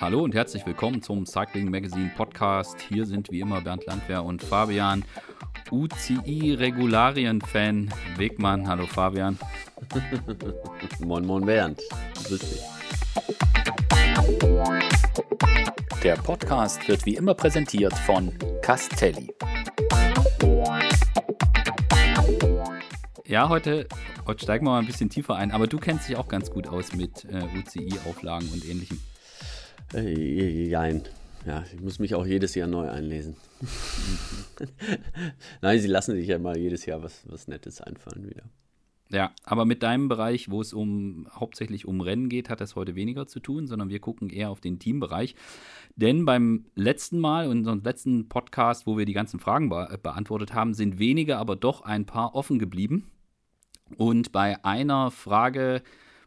Hallo und herzlich willkommen zum Cycling Magazine Podcast. Hier sind wie immer Bernd Landwehr und Fabian, UCI-Regularien-Fan Wegmann. Hallo Fabian. moin, moin Bernd. Grüß dich. Der Podcast wird wie immer präsentiert von Castelli. Ja, heute, heute steigen wir mal ein bisschen tiefer ein, aber du kennst dich auch ganz gut aus mit äh, UCI-Auflagen und ähnlichem. Äh, jein. Ja, ich muss mich auch jedes Jahr neu einlesen. Nein, sie lassen sich ja mal jedes Jahr was, was Nettes einfallen wieder. Ja, aber mit deinem Bereich, wo es um hauptsächlich um Rennen geht, hat das heute weniger zu tun, sondern wir gucken eher auf den Teambereich. Denn beim letzten Mal, unserem letzten Podcast, wo wir die ganzen Fragen be beantwortet haben, sind wenige, aber doch ein paar offen geblieben. Und bei einer Frage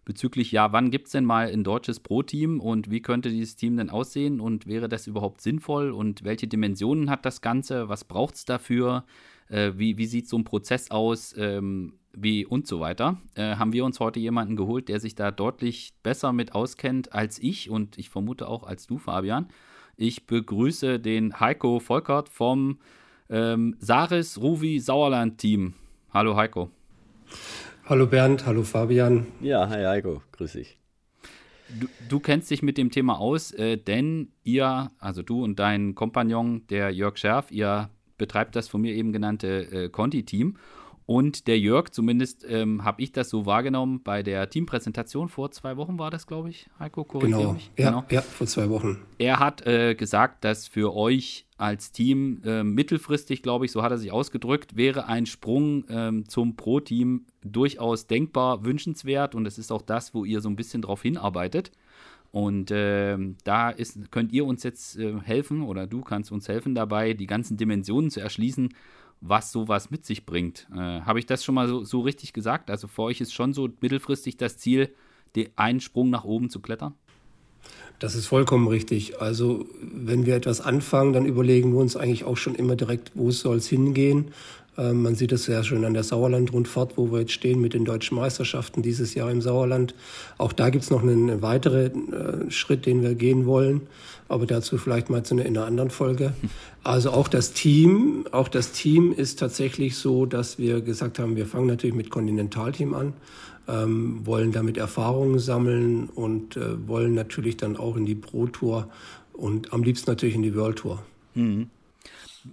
bezüglich, ja, wann gibt es denn mal ein deutsches Pro-Team und wie könnte dieses Team denn aussehen und wäre das überhaupt sinnvoll und welche Dimensionen hat das Ganze, was braucht es dafür, äh, wie, wie sieht so ein Prozess aus ähm, wie und so weiter, äh, haben wir uns heute jemanden geholt, der sich da deutlich besser mit auskennt als ich und ich vermute auch als du, Fabian. Ich begrüße den Heiko Volkert vom ähm, Saris Ruvi Sauerland Team. Hallo Heiko. Hallo Bernd, hallo Fabian. Ja, hi Heiko, grüß dich. Du, du, kennst dich mit dem Thema aus, äh, denn ihr, also du und dein Kompagnon, der Jörg Scherf, ihr betreibt das von mir eben genannte äh, Conti-Team. Und der Jörg, zumindest ähm, habe ich das so wahrgenommen bei der Teampräsentation vor zwei Wochen war das, glaube ich, Heiko, genau. Mich. Ja, genau, ja, vor zwei Wochen. Er hat äh, gesagt, dass für euch als Team äh, mittelfristig, glaube ich, so hat er sich ausgedrückt, wäre ein Sprung ähm, zum Pro-Team durchaus denkbar, wünschenswert und es ist auch das, wo ihr so ein bisschen drauf hinarbeitet. Und äh, da ist, könnt ihr uns jetzt äh, helfen oder du kannst uns helfen dabei, die ganzen Dimensionen zu erschließen was sowas mit sich bringt. Äh, Habe ich das schon mal so, so, richtig gesagt? Also für euch ist schon so mittelfristig das Ziel, den einen Sprung nach oben zu klettern? Das ist vollkommen richtig. Also wenn wir etwas anfangen, dann überlegen wir uns eigentlich auch schon immer direkt, wo soll es hingehen. Ähm, man sieht es ja schon an der Sauerland-Rundfahrt, wo wir jetzt stehen mit den deutschen Meisterschaften dieses Jahr im Sauerland. Auch da gibt es noch einen weiteren äh, Schritt, den wir gehen wollen aber dazu vielleicht mal zu einer, in einer anderen Folge. Also auch das Team, auch das Team ist tatsächlich so, dass wir gesagt haben, wir fangen natürlich mit Kontinentalteam an, ähm, wollen damit Erfahrungen sammeln und äh, wollen natürlich dann auch in die Pro Tour und am liebsten natürlich in die World Tour. Mhm.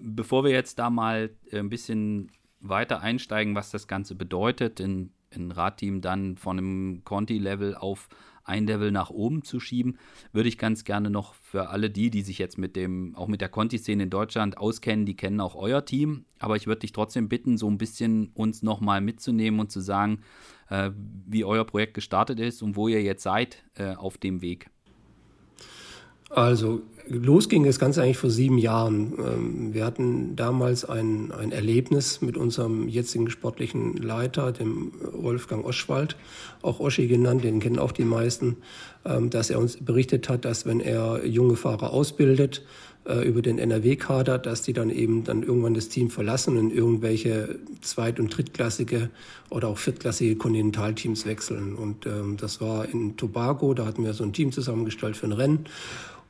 Bevor wir jetzt da mal äh, ein bisschen weiter einsteigen, was das Ganze bedeutet, in, in Radteam dann von einem Conti-Level auf ein Level nach oben zu schieben, würde ich ganz gerne noch für alle die, die sich jetzt mit dem, auch mit der Conti-Szene in Deutschland auskennen, die kennen auch euer Team. Aber ich würde dich trotzdem bitten, so ein bisschen uns nochmal mitzunehmen und zu sagen, äh, wie euer Projekt gestartet ist und wo ihr jetzt seid äh, auf dem Weg. Also los ging das Ganze eigentlich vor sieben Jahren. Ähm, wir hatten damals ein, ein Erlebnis mit unserem jetzigen sportlichen Leiter, dem Wolfgang Oschwald, auch Oschi genannt, den kennen auch die meisten, ähm, dass er uns berichtet hat, dass wenn er junge Fahrer ausbildet, äh, über den NRW-Kader, dass die dann eben dann irgendwann das Team verlassen und irgendwelche zweit- und drittklassige oder auch viertklassige Kontinentalteams wechseln. Und ähm, das war in Tobago, da hatten wir so ein Team zusammengestellt für ein Rennen.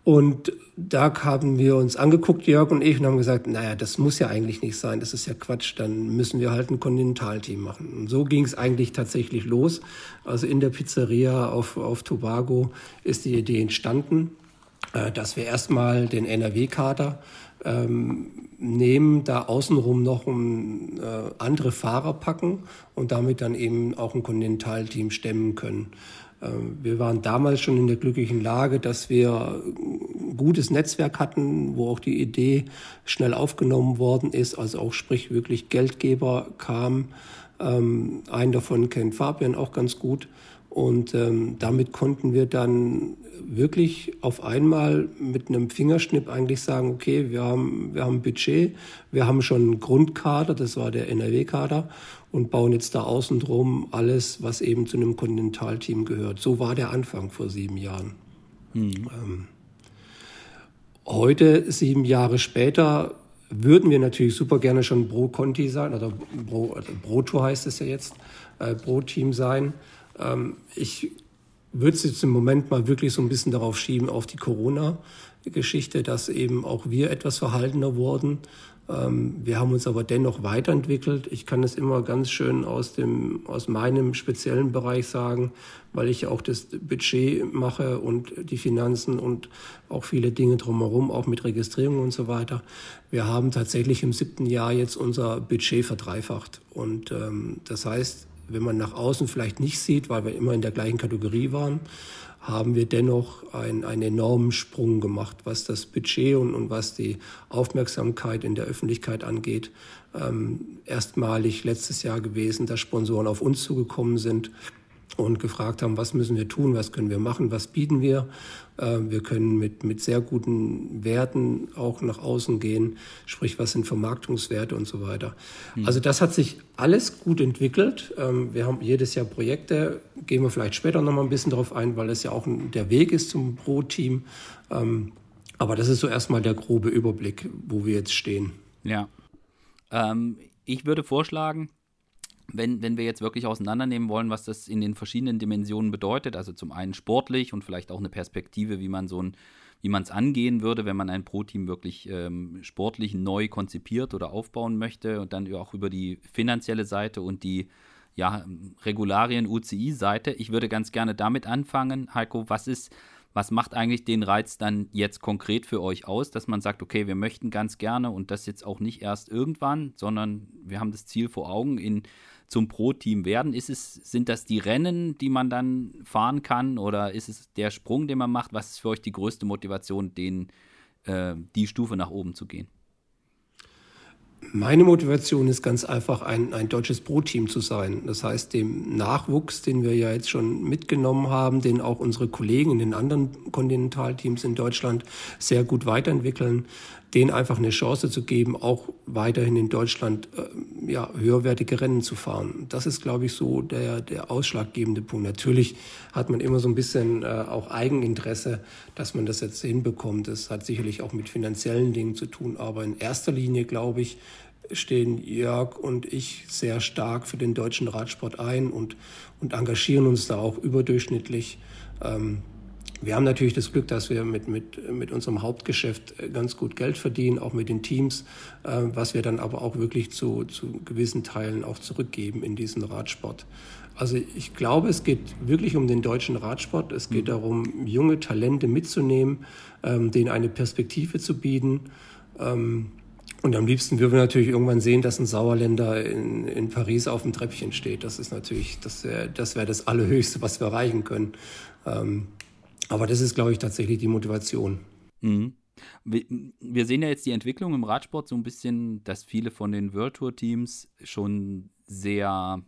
Und da haben wir uns angeguckt, Jörg und ich, und haben gesagt, naja, das muss ja eigentlich nicht sein, das ist ja Quatsch, dann müssen wir halt ein Kontinentalteam machen. Und so ging es eigentlich tatsächlich los. Also in der Pizzeria auf, auf Tobago ist die Idee entstanden, äh, dass wir erstmal den NRW-Kader ähm, nehmen, da außenrum noch um, äh, andere Fahrer packen und damit dann eben auch ein Kontinentalteam stemmen können. Ähm, wir waren damals schon in der glücklichen Lage, dass wir ein gutes Netzwerk hatten, wo auch die Idee schnell aufgenommen worden ist, also auch sprich wirklich Geldgeber kamen. Ähm, einen davon kennt Fabian auch ganz gut. Und ähm, damit konnten wir dann wirklich auf einmal mit einem Fingerschnipp eigentlich sagen, okay, wir haben, wir haben ein Budget, wir haben schon einen Grundkader, das war der NRW-Kader, und bauen jetzt da außen drum alles, was eben zu einem Kontinentalteam gehört. So war der Anfang vor sieben Jahren. Mhm. Ähm, heute, sieben Jahre später, würden wir natürlich super gerne schon Pro Conti sein, oder Pro, also Pro Tour heißt es ja jetzt, äh, Pro Team sein. Ähm, ich würde es jetzt im Moment mal wirklich so ein bisschen darauf schieben, auf die Corona-Geschichte, dass eben auch wir etwas verhaltener wurden. Ähm, wir haben uns aber dennoch weiterentwickelt. Ich kann es immer ganz schön aus, dem, aus meinem speziellen Bereich sagen, weil ich auch das Budget mache und die Finanzen und auch viele Dinge drumherum, auch mit Registrierung und so weiter. Wir haben tatsächlich im siebten Jahr jetzt unser Budget verdreifacht. Und ähm, das heißt, wenn man nach außen vielleicht nicht sieht, weil wir immer in der gleichen Kategorie waren, haben wir dennoch ein, einen enormen Sprung gemacht, was das Budget und, und was die Aufmerksamkeit in der Öffentlichkeit angeht. Ähm, erstmalig letztes Jahr gewesen, dass Sponsoren auf uns zugekommen sind und gefragt haben, was müssen wir tun, was können wir machen, was bieten wir. Äh, wir können mit, mit sehr guten Werten auch nach außen gehen, sprich was sind Vermarktungswerte und so weiter. Mhm. Also das hat sich alles gut entwickelt. Ähm, wir haben jedes Jahr Projekte, gehen wir vielleicht später noch mal ein bisschen darauf ein, weil das ja auch der Weg ist zum Pro-Team. Ähm, aber das ist so erstmal der grobe Überblick, wo wir jetzt stehen. Ja. Ähm, ich würde vorschlagen, wenn, wenn wir jetzt wirklich auseinandernehmen wollen, was das in den verschiedenen Dimensionen bedeutet, also zum einen sportlich und vielleicht auch eine Perspektive, wie man so ein, wie man es angehen würde, wenn man ein Pro-Team wirklich ähm, sportlich neu konzipiert oder aufbauen möchte und dann auch über die finanzielle Seite und die ja, Regularien UCI-Seite. Ich würde ganz gerne damit anfangen, Heiko, was ist, was macht eigentlich den Reiz dann jetzt konkret für euch aus, dass man sagt, okay, wir möchten ganz gerne und das jetzt auch nicht erst irgendwann, sondern wir haben das Ziel vor Augen in zum Pro-Team werden? Ist es, sind das die Rennen, die man dann fahren kann oder ist es der Sprung, den man macht? Was ist für euch die größte Motivation, den, äh, die Stufe nach oben zu gehen? Meine Motivation ist ganz einfach, ein, ein deutsches Pro-Team zu sein. Das heißt, dem Nachwuchs, den wir ja jetzt schon mitgenommen haben, den auch unsere Kollegen in den anderen Kontinentalteams in Deutschland sehr gut weiterentwickeln, denen einfach eine Chance zu geben, auch weiterhin in Deutschland äh, ja, höherwertige Rennen zu fahren. Das ist, glaube ich, so der, der ausschlaggebende Punkt. Natürlich hat man immer so ein bisschen äh, auch Eigeninteresse, dass man das jetzt hinbekommt. Das hat sicherlich auch mit finanziellen Dingen zu tun, aber in erster Linie, glaube ich, stehen Jörg und ich sehr stark für den deutschen Radsport ein und, und engagieren uns da auch überdurchschnittlich. Ähm, wir haben natürlich das Glück, dass wir mit, mit, mit unserem Hauptgeschäft ganz gut Geld verdienen, auch mit den Teams, äh, was wir dann aber auch wirklich zu, zu gewissen Teilen auch zurückgeben in diesen Radsport. Also ich glaube, es geht wirklich um den deutschen Radsport. Es geht mhm. darum, junge Talente mitzunehmen, ähm, denen eine Perspektive zu bieten. Ähm, und am liebsten würden wir natürlich irgendwann sehen, dass ein Sauerländer in, in Paris auf dem Treppchen steht. Das ist natürlich, das wäre das, wär das Allerhöchste, was wir erreichen können. Ähm, aber das ist, glaube ich, tatsächlich die Motivation. Mhm. Wir, sehen ja jetzt die Entwicklung im Radsport so ein bisschen, dass viele von den World Tour Teams schon sehr,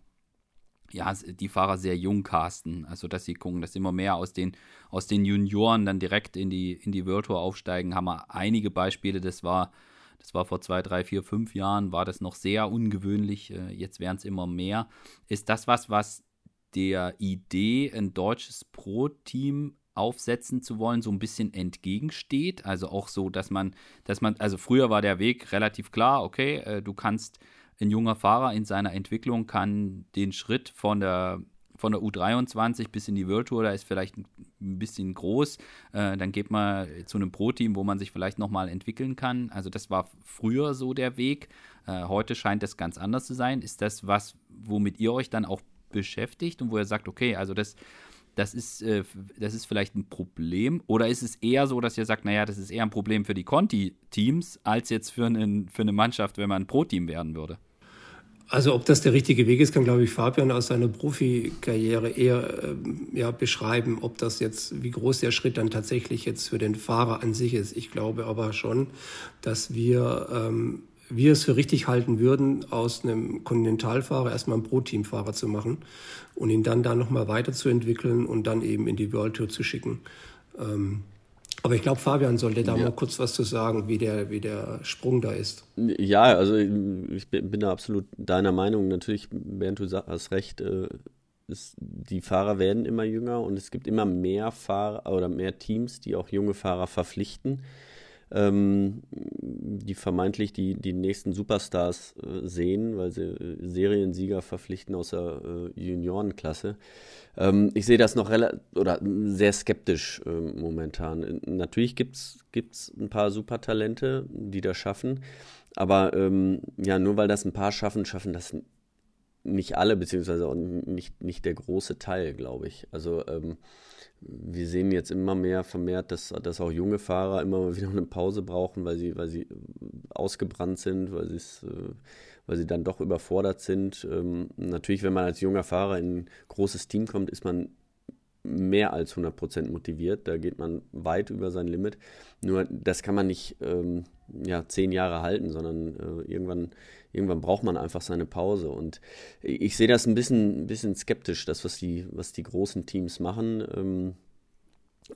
ja, die Fahrer sehr jung casten. Also, dass sie gucken, dass immer mehr aus den, aus den Junioren dann direkt in die, in die World Tour aufsteigen. Haben wir einige Beispiele. Das war, das war vor zwei, drei, vier, fünf Jahren, war das noch sehr ungewöhnlich. Äh, jetzt werden es immer mehr. Ist das was, was der Idee, ein deutsches Pro-Team aufsetzen zu wollen, so ein bisschen entgegensteht. Also auch so, dass man, dass man, also früher war der Weg relativ klar, okay, äh, du kannst, ein junger Fahrer in seiner Entwicklung kann den Schritt von der von der U23 bis in die World Tour, da ist vielleicht ein bisschen groß. Äh, dann geht man zu einem Pro-Team, wo man sich vielleicht nochmal entwickeln kann. Also das war früher so der Weg. Äh, heute scheint das ganz anders zu sein. Ist das was, womit ihr euch dann auch beschäftigt und wo ihr sagt, okay, also das das ist, äh, das ist vielleicht ein Problem? Oder ist es eher so, dass ihr sagt, naja, das ist eher ein Problem für die Conti-Teams, als jetzt für, einen, für eine Mannschaft, wenn man ein Pro-Team werden würde? Also ob das der richtige Weg ist, kann, glaube ich, Fabian aus seiner Profikarriere eher äh, ja, beschreiben, ob das jetzt, wie groß der Schritt dann tatsächlich jetzt für den Fahrer an sich ist. Ich glaube aber schon, dass wir ähm, wir es für richtig halten würden, aus einem Kontinentalfahrer erstmal einen Pro-Team-Fahrer zu machen und ihn dann da nochmal weiterzuentwickeln und dann eben in die World Tour zu schicken. Ähm, aber ich glaube, Fabian sollte da ja. mal kurz was zu sagen, wie der, wie der Sprung da ist. Ja, also ich bin, da absolut deiner Meinung. Natürlich, während du hast recht, äh, ist, die Fahrer werden immer jünger und es gibt immer mehr Fahrer oder mehr Teams, die auch junge Fahrer verpflichten. Ähm, die vermeintlich die, die nächsten Superstars äh, sehen, weil sie äh, Seriensieger verpflichten aus der äh, Juniorenklasse. Ähm, ich sehe das noch oder sehr skeptisch äh, momentan. Natürlich gibt es ein paar Supertalente, die das schaffen, aber ähm, ja, nur weil das ein paar schaffen, schaffen das nicht alle, beziehungsweise auch nicht, nicht der große Teil, glaube ich. Also ähm, wir sehen jetzt immer mehr vermehrt, dass, dass auch junge Fahrer immer wieder eine Pause brauchen, weil sie, weil sie ausgebrannt sind, weil, äh, weil sie dann doch überfordert sind. Ähm, natürlich, wenn man als junger Fahrer in ein großes Team kommt, ist man mehr als 100% motiviert. Da geht man weit über sein Limit. Nur das kann man nicht ähm, ja, zehn Jahre halten, sondern äh, irgendwann, irgendwann braucht man einfach seine Pause. Und ich sehe das ein bisschen, ein bisschen skeptisch, das, was die, was die großen Teams machen. Ähm,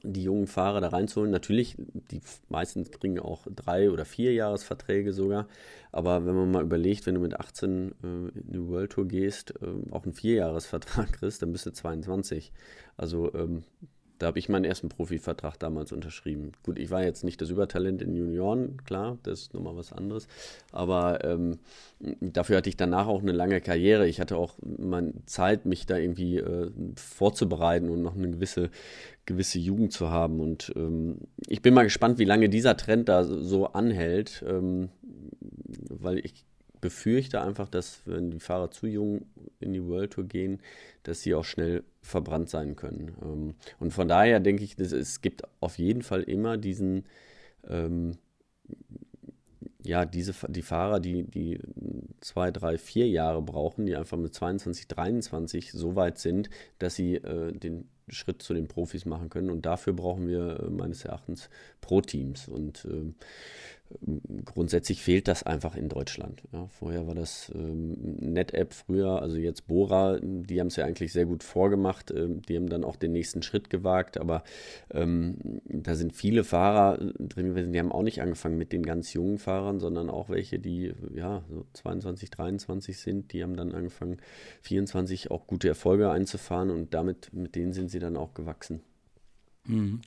die jungen Fahrer da reinzuholen. Natürlich, die meisten kriegen auch drei oder vier Jahresverträge sogar. Aber wenn man mal überlegt, wenn du mit 18 äh, in die World Tour gehst, äh, auch einen Vierjahresvertrag kriegst, dann bist du 22. Also ähm, da habe ich meinen ersten Profivertrag damals unterschrieben. Gut, ich war jetzt nicht das Übertalent in Junioren, klar, das ist nochmal was anderes. Aber ähm, dafür hatte ich danach auch eine lange Karriere. Ich hatte auch meine Zeit, mich da irgendwie äh, vorzubereiten und noch eine gewisse, gewisse Jugend zu haben. Und ähm, ich bin mal gespannt, wie lange dieser Trend da so anhält, ähm, weil ich befürchte einfach, dass wenn die Fahrer zu jung in die World Tour gehen, dass sie auch schnell verbrannt sein können. Ähm, und von daher denke ich, dass es gibt auf jeden Fall immer diesen, ähm, ja, diese, die Fahrer, die, die zwei, drei, vier Jahre brauchen, die einfach mit 22, 23 so weit sind, dass sie äh, den Schritt zu den Profis machen können. Und dafür brauchen wir äh, meines Erachtens Pro-Teams. Und äh, grundsätzlich fehlt das einfach in Deutschland. Ja, vorher war das ähm, NetApp früher, also jetzt Bora, die haben es ja eigentlich sehr gut vorgemacht. Ähm, die haben dann auch den nächsten Schritt gewagt, aber ähm, da sind viele Fahrer drin gewesen, die haben auch nicht angefangen mit den ganz jungen Fahrern, sondern auch welche, die ja so 22, 23 sind, die haben dann angefangen, 24 auch gute Erfolge einzufahren und damit, mit denen sind sie dann auch gewachsen. Mhm.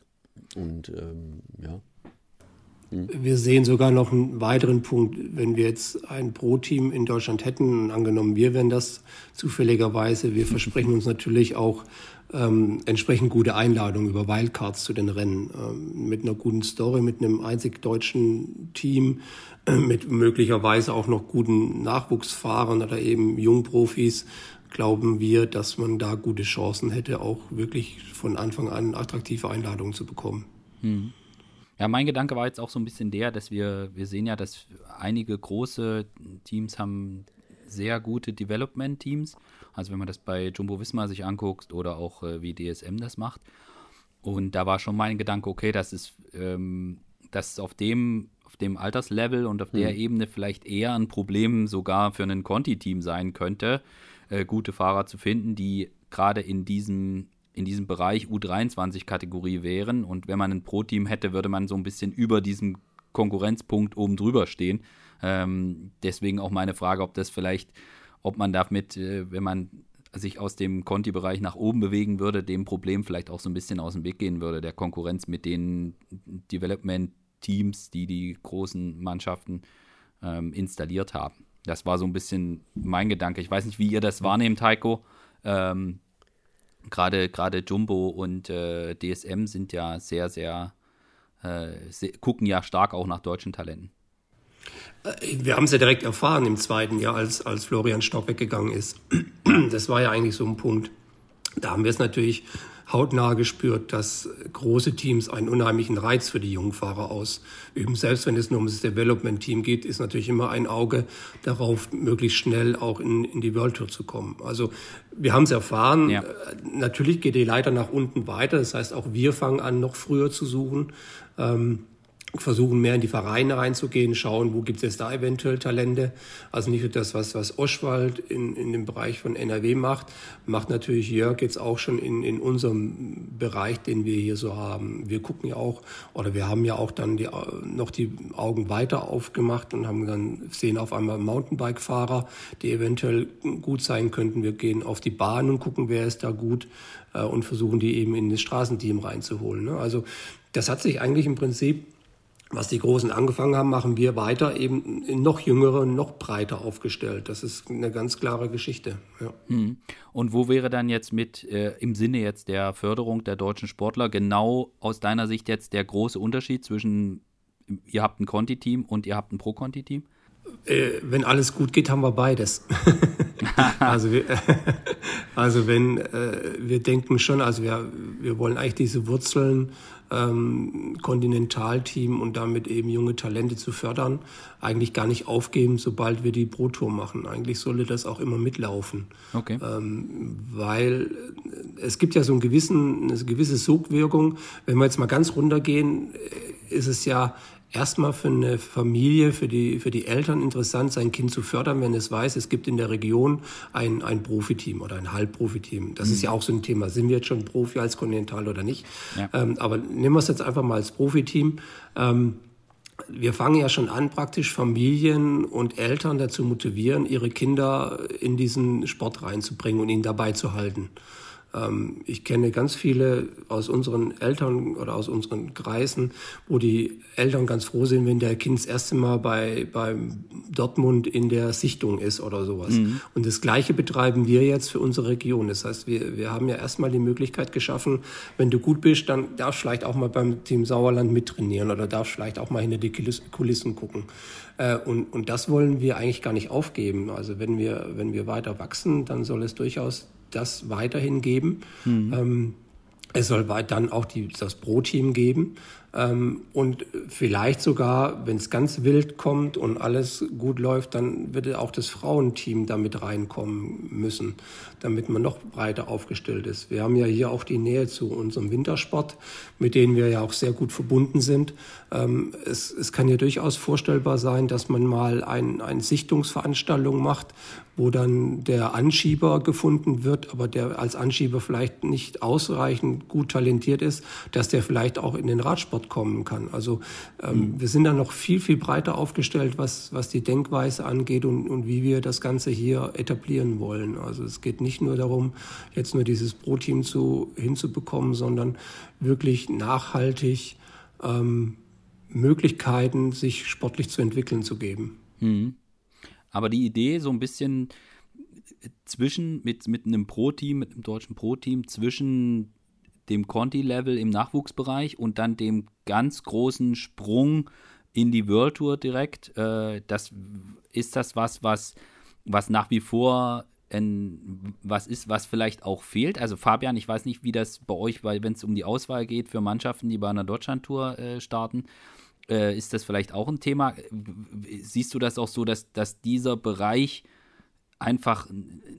Und ähm, ja. Wir sehen sogar noch einen weiteren Punkt. Wenn wir jetzt ein Pro-Team in Deutschland hätten, angenommen wir wären das zufälligerweise, wir versprechen uns natürlich auch ähm, entsprechend gute Einladungen über Wildcards zu den Rennen. Ähm, mit einer guten Story, mit einem einzig deutschen Team, äh, mit möglicherweise auch noch guten Nachwuchsfahrern oder eben Jungprofis, glauben wir, dass man da gute Chancen hätte, auch wirklich von Anfang an attraktive Einladungen zu bekommen. Hm. Ja, mein Gedanke war jetzt auch so ein bisschen der, dass wir, wir sehen ja, dass einige große Teams haben sehr gute Development-Teams. Also wenn man das bei Jumbo Visma sich anguckt oder auch äh, wie DSM das macht. Und da war schon mein Gedanke, okay, das ist, ähm, das ist auf dem, auf dem Alterslevel und auf mhm. der Ebene vielleicht eher ein Problem sogar für ein Conti-Team sein könnte, äh, gute Fahrer zu finden, die gerade in diesem in diesem Bereich U23-Kategorie wären. Und wenn man ein Pro-Team hätte, würde man so ein bisschen über diesem Konkurrenzpunkt oben drüber stehen. Ähm, deswegen auch meine Frage, ob das vielleicht, ob man damit, äh, wenn man sich aus dem Conti-Bereich nach oben bewegen würde, dem Problem vielleicht auch so ein bisschen aus dem Weg gehen würde, der Konkurrenz mit den Development-Teams, die die großen Mannschaften ähm, installiert haben. Das war so ein bisschen mein Gedanke. Ich weiß nicht, wie ihr das wahrnehmt, Heiko. Ähm, gerade gerade Jumbo und äh, DSM sind ja sehr, sehr, äh, gucken ja stark auch nach deutschen Talenten. Äh, wir haben es ja direkt erfahren im zweiten Jahr, als, als Florian Stock weggegangen ist. Das war ja eigentlich so ein Punkt. Da haben wir es natürlich hautnah gespürt, dass große Teams einen unheimlichen Reiz für die jungen Fahrer ausüben. Selbst wenn es nur um das Development-Team geht, ist natürlich immer ein Auge darauf, möglichst schnell auch in, in die World Tour zu kommen. Also wir haben es erfahren. Ja. Natürlich geht die Leiter nach unten weiter. Das heißt, auch wir fangen an, noch früher zu suchen. Ähm, versuchen mehr in die Vereine reinzugehen, schauen, wo gibt es da eventuell Talente. Also nicht nur das, was, was Oschwald in, in dem Bereich von NRW macht, macht natürlich Jörg jetzt auch schon in, in unserem Bereich, den wir hier so haben. Wir gucken ja auch, oder wir haben ja auch dann die, noch die Augen weiter aufgemacht und haben dann sehen auf einmal Mountainbike-Fahrer, die eventuell gut sein könnten. Wir gehen auf die Bahn und gucken, wer ist da gut äh, und versuchen die eben in das Straßenteam reinzuholen. Ne? Also das hat sich eigentlich im Prinzip was die Großen angefangen haben, machen wir weiter, eben noch jüngere, noch breiter aufgestellt. Das ist eine ganz klare Geschichte. Ja. Hm. Und wo wäre dann jetzt mit äh, im Sinne jetzt der Förderung der deutschen Sportler genau aus deiner Sicht jetzt der große Unterschied zwischen ihr habt ein Conti-Team und ihr habt ein Pro-Conti-Team? Äh, wenn alles gut geht, haben wir beides. also, wir, also wenn äh, wir denken schon, also wir, wir wollen eigentlich diese Wurzeln ähm, Kontinentalteam und damit eben junge Talente zu fördern, eigentlich gar nicht aufgeben, sobald wir die Pro-Tour machen. Eigentlich sollte das auch immer mitlaufen. Okay. Ähm, weil es gibt ja so einen gewissen, eine gewisse Sogwirkung. Wenn wir jetzt mal ganz runtergehen, äh, ist es ja erstmal für eine Familie, für die, für die Eltern interessant, sein Kind zu fördern, wenn es weiß, es gibt in der Region ein, ein Profiteam oder ein Halbprofiteam. Das mhm. ist ja auch so ein Thema. Sind wir jetzt schon Profi als Kontinental oder nicht? Ja. Ähm, aber nehmen wir es jetzt einfach mal als Profiteam. Ähm, wir fangen ja schon an, praktisch Familien und Eltern dazu motivieren, ihre Kinder in diesen Sport reinzubringen und ihn dabei zu halten. Ähm, ich kenne ganz viele aus unseren Eltern oder aus unseren Kreisen, wo die Eltern ganz froh sind, wenn der Kind das erste Mal bei, bei Dortmund in der Sichtung ist oder sowas. Mhm. Und das Gleiche betreiben wir jetzt für unsere Region. Das heißt, wir, wir haben ja erstmal die Möglichkeit geschaffen, wenn du gut bist, dann darfst du vielleicht auch mal beim Team Sauerland mittrainieren oder darfst vielleicht auch mal hinter die Kulissen gucken. Äh, und, und das wollen wir eigentlich gar nicht aufgeben. Also wenn wir, wenn wir weiter wachsen, dann soll es durchaus das weiterhin geben. Mhm. Ähm, es soll dann auch die, das Pro-Team geben. Ähm, und vielleicht sogar, wenn es ganz wild kommt und alles gut läuft, dann würde auch das Frauenteam damit reinkommen müssen, damit man noch breiter aufgestellt ist. Wir haben ja hier auch die Nähe zu unserem Wintersport, mit denen wir ja auch sehr gut verbunden sind. Ähm, es, es kann ja durchaus vorstellbar sein, dass man mal ein, eine Sichtungsveranstaltung macht, wo dann der Anschieber gefunden wird, aber der als Anschieber vielleicht nicht ausreichend gut talentiert ist, dass der vielleicht auch in den Radsport kommen kann. Also ähm, mhm. wir sind da noch viel, viel breiter aufgestellt, was, was die Denkweise angeht und, und wie wir das Ganze hier etablieren wollen. Also es geht nicht nur darum, jetzt nur dieses Pro-Team zu, hinzubekommen, sondern wirklich nachhaltig ähm, Möglichkeiten, sich sportlich zu entwickeln, zu geben. Mhm. Aber die Idee, so ein bisschen zwischen, mit, mit einem Pro-Team, mit einem deutschen Pro-Team, zwischen dem Conti-Level im Nachwuchsbereich und dann dem ganz großen Sprung in die World Tour direkt, äh, das ist das was, was, was nach wie vor ein, was ist, was vielleicht auch fehlt. Also Fabian, ich weiß nicht, wie das bei euch, weil wenn es um die Auswahl geht für Mannschaften, die bei einer Deutschlandtour äh, starten, äh, ist das vielleicht auch ein Thema. Siehst du das auch so, dass, dass dieser Bereich einfach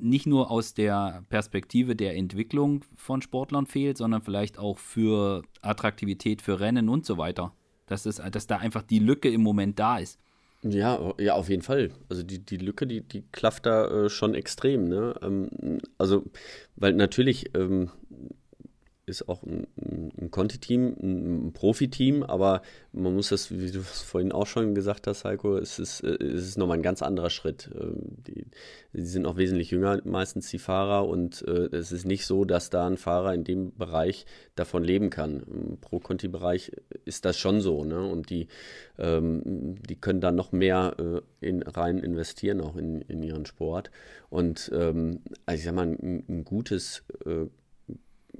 nicht nur aus der Perspektive der Entwicklung von Sportlern fehlt, sondern vielleicht auch für Attraktivität für Rennen und so weiter? Dass, es, dass da einfach die Lücke im Moment da ist. Ja, ja, auf jeden Fall. Also die, die Lücke, die, die klafft da äh, schon extrem. Ne? Ähm, also, weil natürlich ähm, ist auch ein, ein Conti-Team, ein, Profi-Team, aber man muss das, wie du es vorhin auch schon gesagt hast, Heiko, es ist, es ist nochmal ein ganz anderer Schritt. Ähm, die, die sind auch wesentlich jünger, meistens die Fahrer, und äh, es ist nicht so, dass da ein Fahrer in dem Bereich davon leben kann. Im Pro-Conti-Bereich ist das schon so, ne? Und die, ähm, die können da noch mehr äh, in, rein investieren, auch in, in ihren Sport. Und ähm, also ich sag mal, ein, ein gutes äh,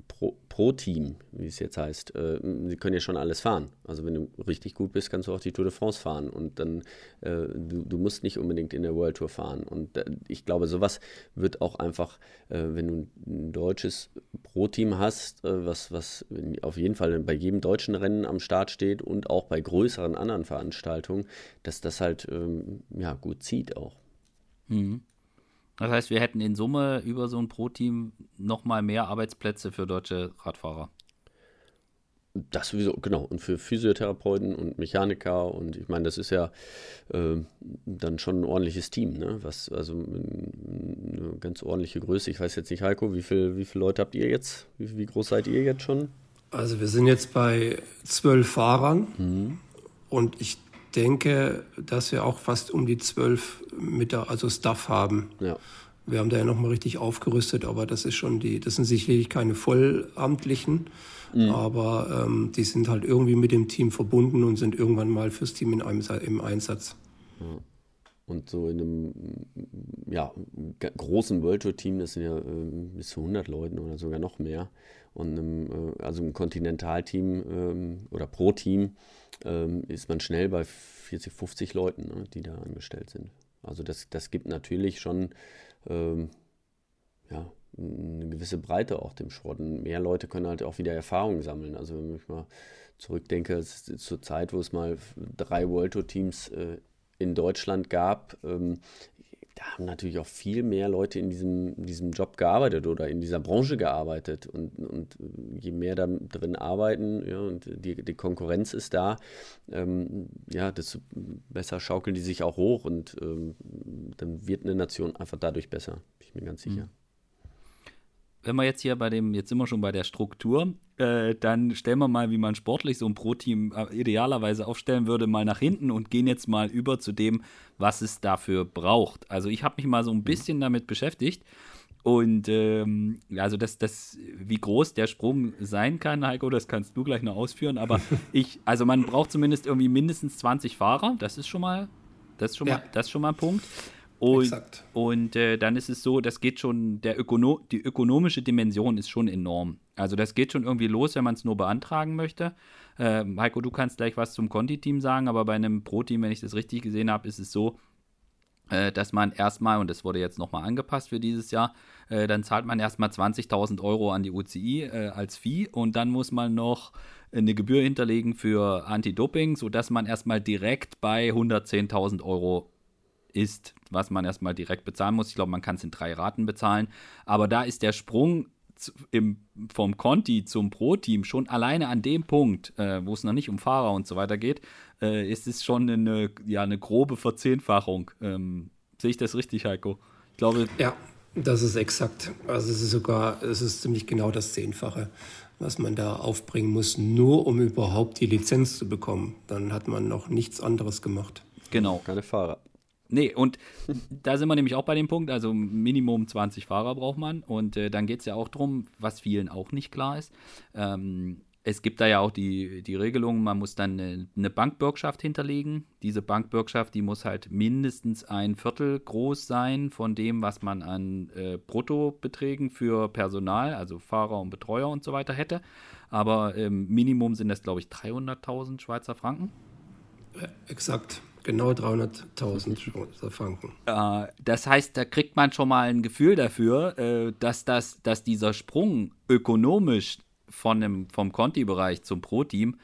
Pro, pro, Team, wie es jetzt heißt. Äh, sie können ja schon alles fahren. Also wenn du richtig gut bist, kannst du auch die Tour de France fahren. Und dann, äh, du, du, musst nicht unbedingt in der World Tour fahren. Und äh, ich glaube, sowas wird auch einfach, äh, wenn du ein deutsches Pro-Team hast, äh, was, was auf jeden Fall bei jedem deutschen Rennen am Start steht und auch bei größeren anderen Veranstaltungen, dass das halt ähm, ja, gut zieht auch. Mhm. Das heißt, wir hätten in Summe über so ein Pro-Team nochmal mehr Arbeitsplätze für deutsche Radfahrer. Das sowieso, genau. Und für Physiotherapeuten und Mechaniker und ich meine, das ist ja äh, dann schon ein ordentliches Team, ne? Was, also eine ganz ordentliche Größe. Ich weiß jetzt nicht, Heiko, wie, viel, wie viele Leute habt ihr jetzt? Wie, wie groß seid ihr jetzt schon? Also wir sind jetzt bei zwölf Fahrern mhm. und ich denke, dass wir auch fast um die zwölf Mitarbeiter, also Staff haben. Ja. Wir haben da ja nochmal richtig aufgerüstet, aber das ist schon die, das sind sicherlich keine Vollamtlichen, mhm. aber ähm, die sind halt irgendwie mit dem Team verbunden und sind irgendwann mal fürs Team in einem, im Einsatz. Ja. Und so in einem ja, großen World Tour Team, das sind ja äh, bis zu 100 Leuten oder sogar noch mehr. Und einem, äh, also ein Kontinentalteam ähm, oder pro Team ähm, ist man schnell bei 40, 50 Leuten, ne, die da angestellt sind. Also das, das gibt natürlich schon ähm, ja, eine gewisse Breite auch dem Sport. Und mehr Leute können halt auch wieder Erfahrungen sammeln. Also wenn ich mal zurückdenke, zur Zeit, wo es mal drei World Tour Teams äh, in Deutschland gab, ähm, da haben natürlich auch viel mehr Leute in diesem, in diesem Job gearbeitet oder in dieser Branche gearbeitet. Und, und je mehr da drin arbeiten ja, und die, die Konkurrenz ist da, ähm, ja, desto besser schaukeln die sich auch hoch und ähm, dann wird eine Nation einfach dadurch besser, bin ich mir ganz sicher. Mhm wenn wir jetzt hier bei dem, jetzt sind wir schon bei der Struktur, äh, dann stellen wir mal, wie man sportlich so ein Pro-Team äh, idealerweise aufstellen würde, mal nach hinten und gehen jetzt mal über zu dem, was es dafür braucht. Also ich habe mich mal so ein bisschen damit beschäftigt. Und ähm, also das, das, wie groß der Sprung sein kann, Heiko, das kannst du gleich noch ausführen. Aber ich, also man braucht zumindest irgendwie mindestens 20 Fahrer. Das ist schon mal, das ist schon ja. mal, das ist schon mal ein Punkt. Und, Exakt. und äh, dann ist es so, das geht schon, der Ökono die ökonomische Dimension ist schon enorm. Also das geht schon irgendwie los, wenn man es nur beantragen möchte. Äh, Heiko, du kannst gleich was zum Conti-Team sagen, aber bei einem Pro-Team, wenn ich das richtig gesehen habe, ist es so, äh, dass man erstmal, und das wurde jetzt nochmal angepasst für dieses Jahr, äh, dann zahlt man erstmal 20.000 Euro an die UCI äh, als Fee und dann muss man noch eine Gebühr hinterlegen für Anti-Doping, sodass man erstmal direkt bei 110.000 Euro ist, was man erstmal direkt bezahlen muss. Ich glaube, man kann es in drei Raten bezahlen. Aber da ist der Sprung im, vom Conti zum Pro-Team schon alleine an dem Punkt, äh, wo es noch nicht um Fahrer und so weiter geht, äh, ist es schon eine, ja, eine grobe Verzehnfachung. Ähm, sehe ich das richtig, Heiko? Ich glaube. Ja, das ist exakt. Also es ist sogar, es ist ziemlich genau das Zehnfache, was man da aufbringen muss, nur um überhaupt die Lizenz zu bekommen. Dann hat man noch nichts anderes gemacht. Genau. Keine Fahrer. Nee, und da sind wir nämlich auch bei dem Punkt, also Minimum 20 Fahrer braucht man. Und äh, dann geht es ja auch darum, was vielen auch nicht klar ist. Ähm, es gibt da ja auch die, die Regelung, man muss dann eine, eine Bankbürgschaft hinterlegen. Diese Bankbürgschaft, die muss halt mindestens ein Viertel groß sein von dem, was man an äh, Bruttobeträgen für Personal, also Fahrer und Betreuer und so weiter hätte. Aber ähm, Minimum sind das, glaube ich, 300.000 Schweizer Franken. Exakt. Genau 300.000 Schweizer Franken. Äh, das heißt, da kriegt man schon mal ein Gefühl dafür, äh, dass, das, dass dieser Sprung ökonomisch von dem, vom Conti-Bereich zum Pro-Team,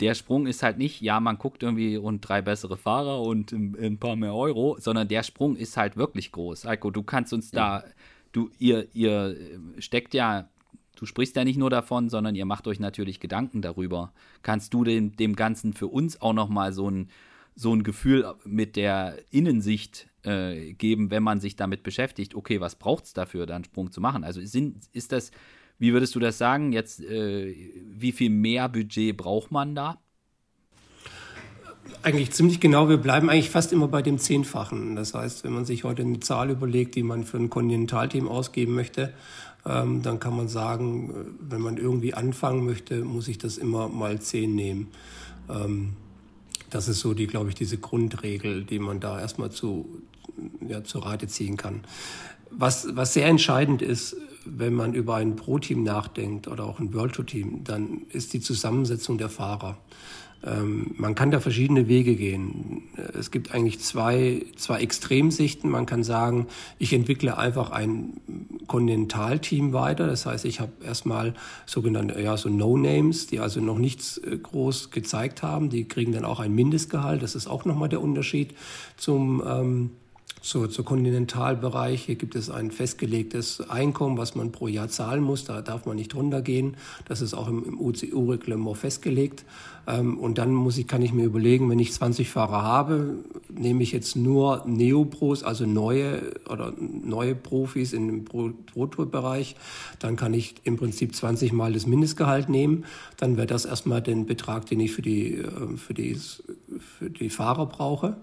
der Sprung ist halt nicht, ja, man guckt irgendwie und drei bessere Fahrer und ein, ein paar mehr Euro, sondern der Sprung ist halt wirklich groß. Heiko, du kannst uns ja. da, du, ihr, ihr steckt ja du sprichst ja nicht nur davon, sondern ihr macht euch natürlich Gedanken darüber. Kannst du dem, dem Ganzen für uns auch nochmal so ein, so ein Gefühl mit der Innensicht äh, geben, wenn man sich damit beschäftigt, okay, was braucht es dafür, da einen Sprung zu machen? Also sind, ist das, wie würdest du das sagen, jetzt, äh, wie viel mehr Budget braucht man da? Eigentlich ziemlich genau. Wir bleiben eigentlich fast immer bei dem Zehnfachen. Das heißt, wenn man sich heute eine Zahl überlegt, die man für ein Kontinentalteam ausgeben möchte, ähm, dann kann man sagen, äh, wenn man irgendwie anfangen möchte, muss ich das immer mal zehn nehmen. Ähm, das ist so die, glaube ich, diese Grundregel, die man da erstmal zu, ja, zu Rate ziehen kann. Was, was sehr entscheidend ist, wenn man über ein Pro-Team nachdenkt oder auch ein World Tour-Team, dann ist die Zusammensetzung der Fahrer. Ähm, man kann da verschiedene Wege gehen. Es gibt eigentlich zwei, zwei Extremsichten. Man kann sagen, ich entwickle einfach ein Kontinentalteam weiter. Das heißt, ich habe erstmal sogenannte, ja, so No-Names, die also noch nichts äh, groß gezeigt haben. Die kriegen dann auch ein Mindestgehalt. Das ist auch nochmal der Unterschied zum, ähm, zur, zur Kontinentalbereich. Hier gibt es ein festgelegtes Einkommen, was man pro Jahr zahlen muss. Da darf man nicht runtergehen. Das ist auch im, im UCU-Reglement festgelegt. Ähm, und dann muss ich, kann ich mir überlegen, wenn ich 20 Fahrer habe, nehme ich jetzt nur Neopros, also neue oder neue Profis in dem Pro, Pro Tour Bereich, dann kann ich im Prinzip 20 Mal das Mindestgehalt nehmen. Dann wäre das erstmal den Betrag, den ich für die, äh, für die, für die Fahrer brauche.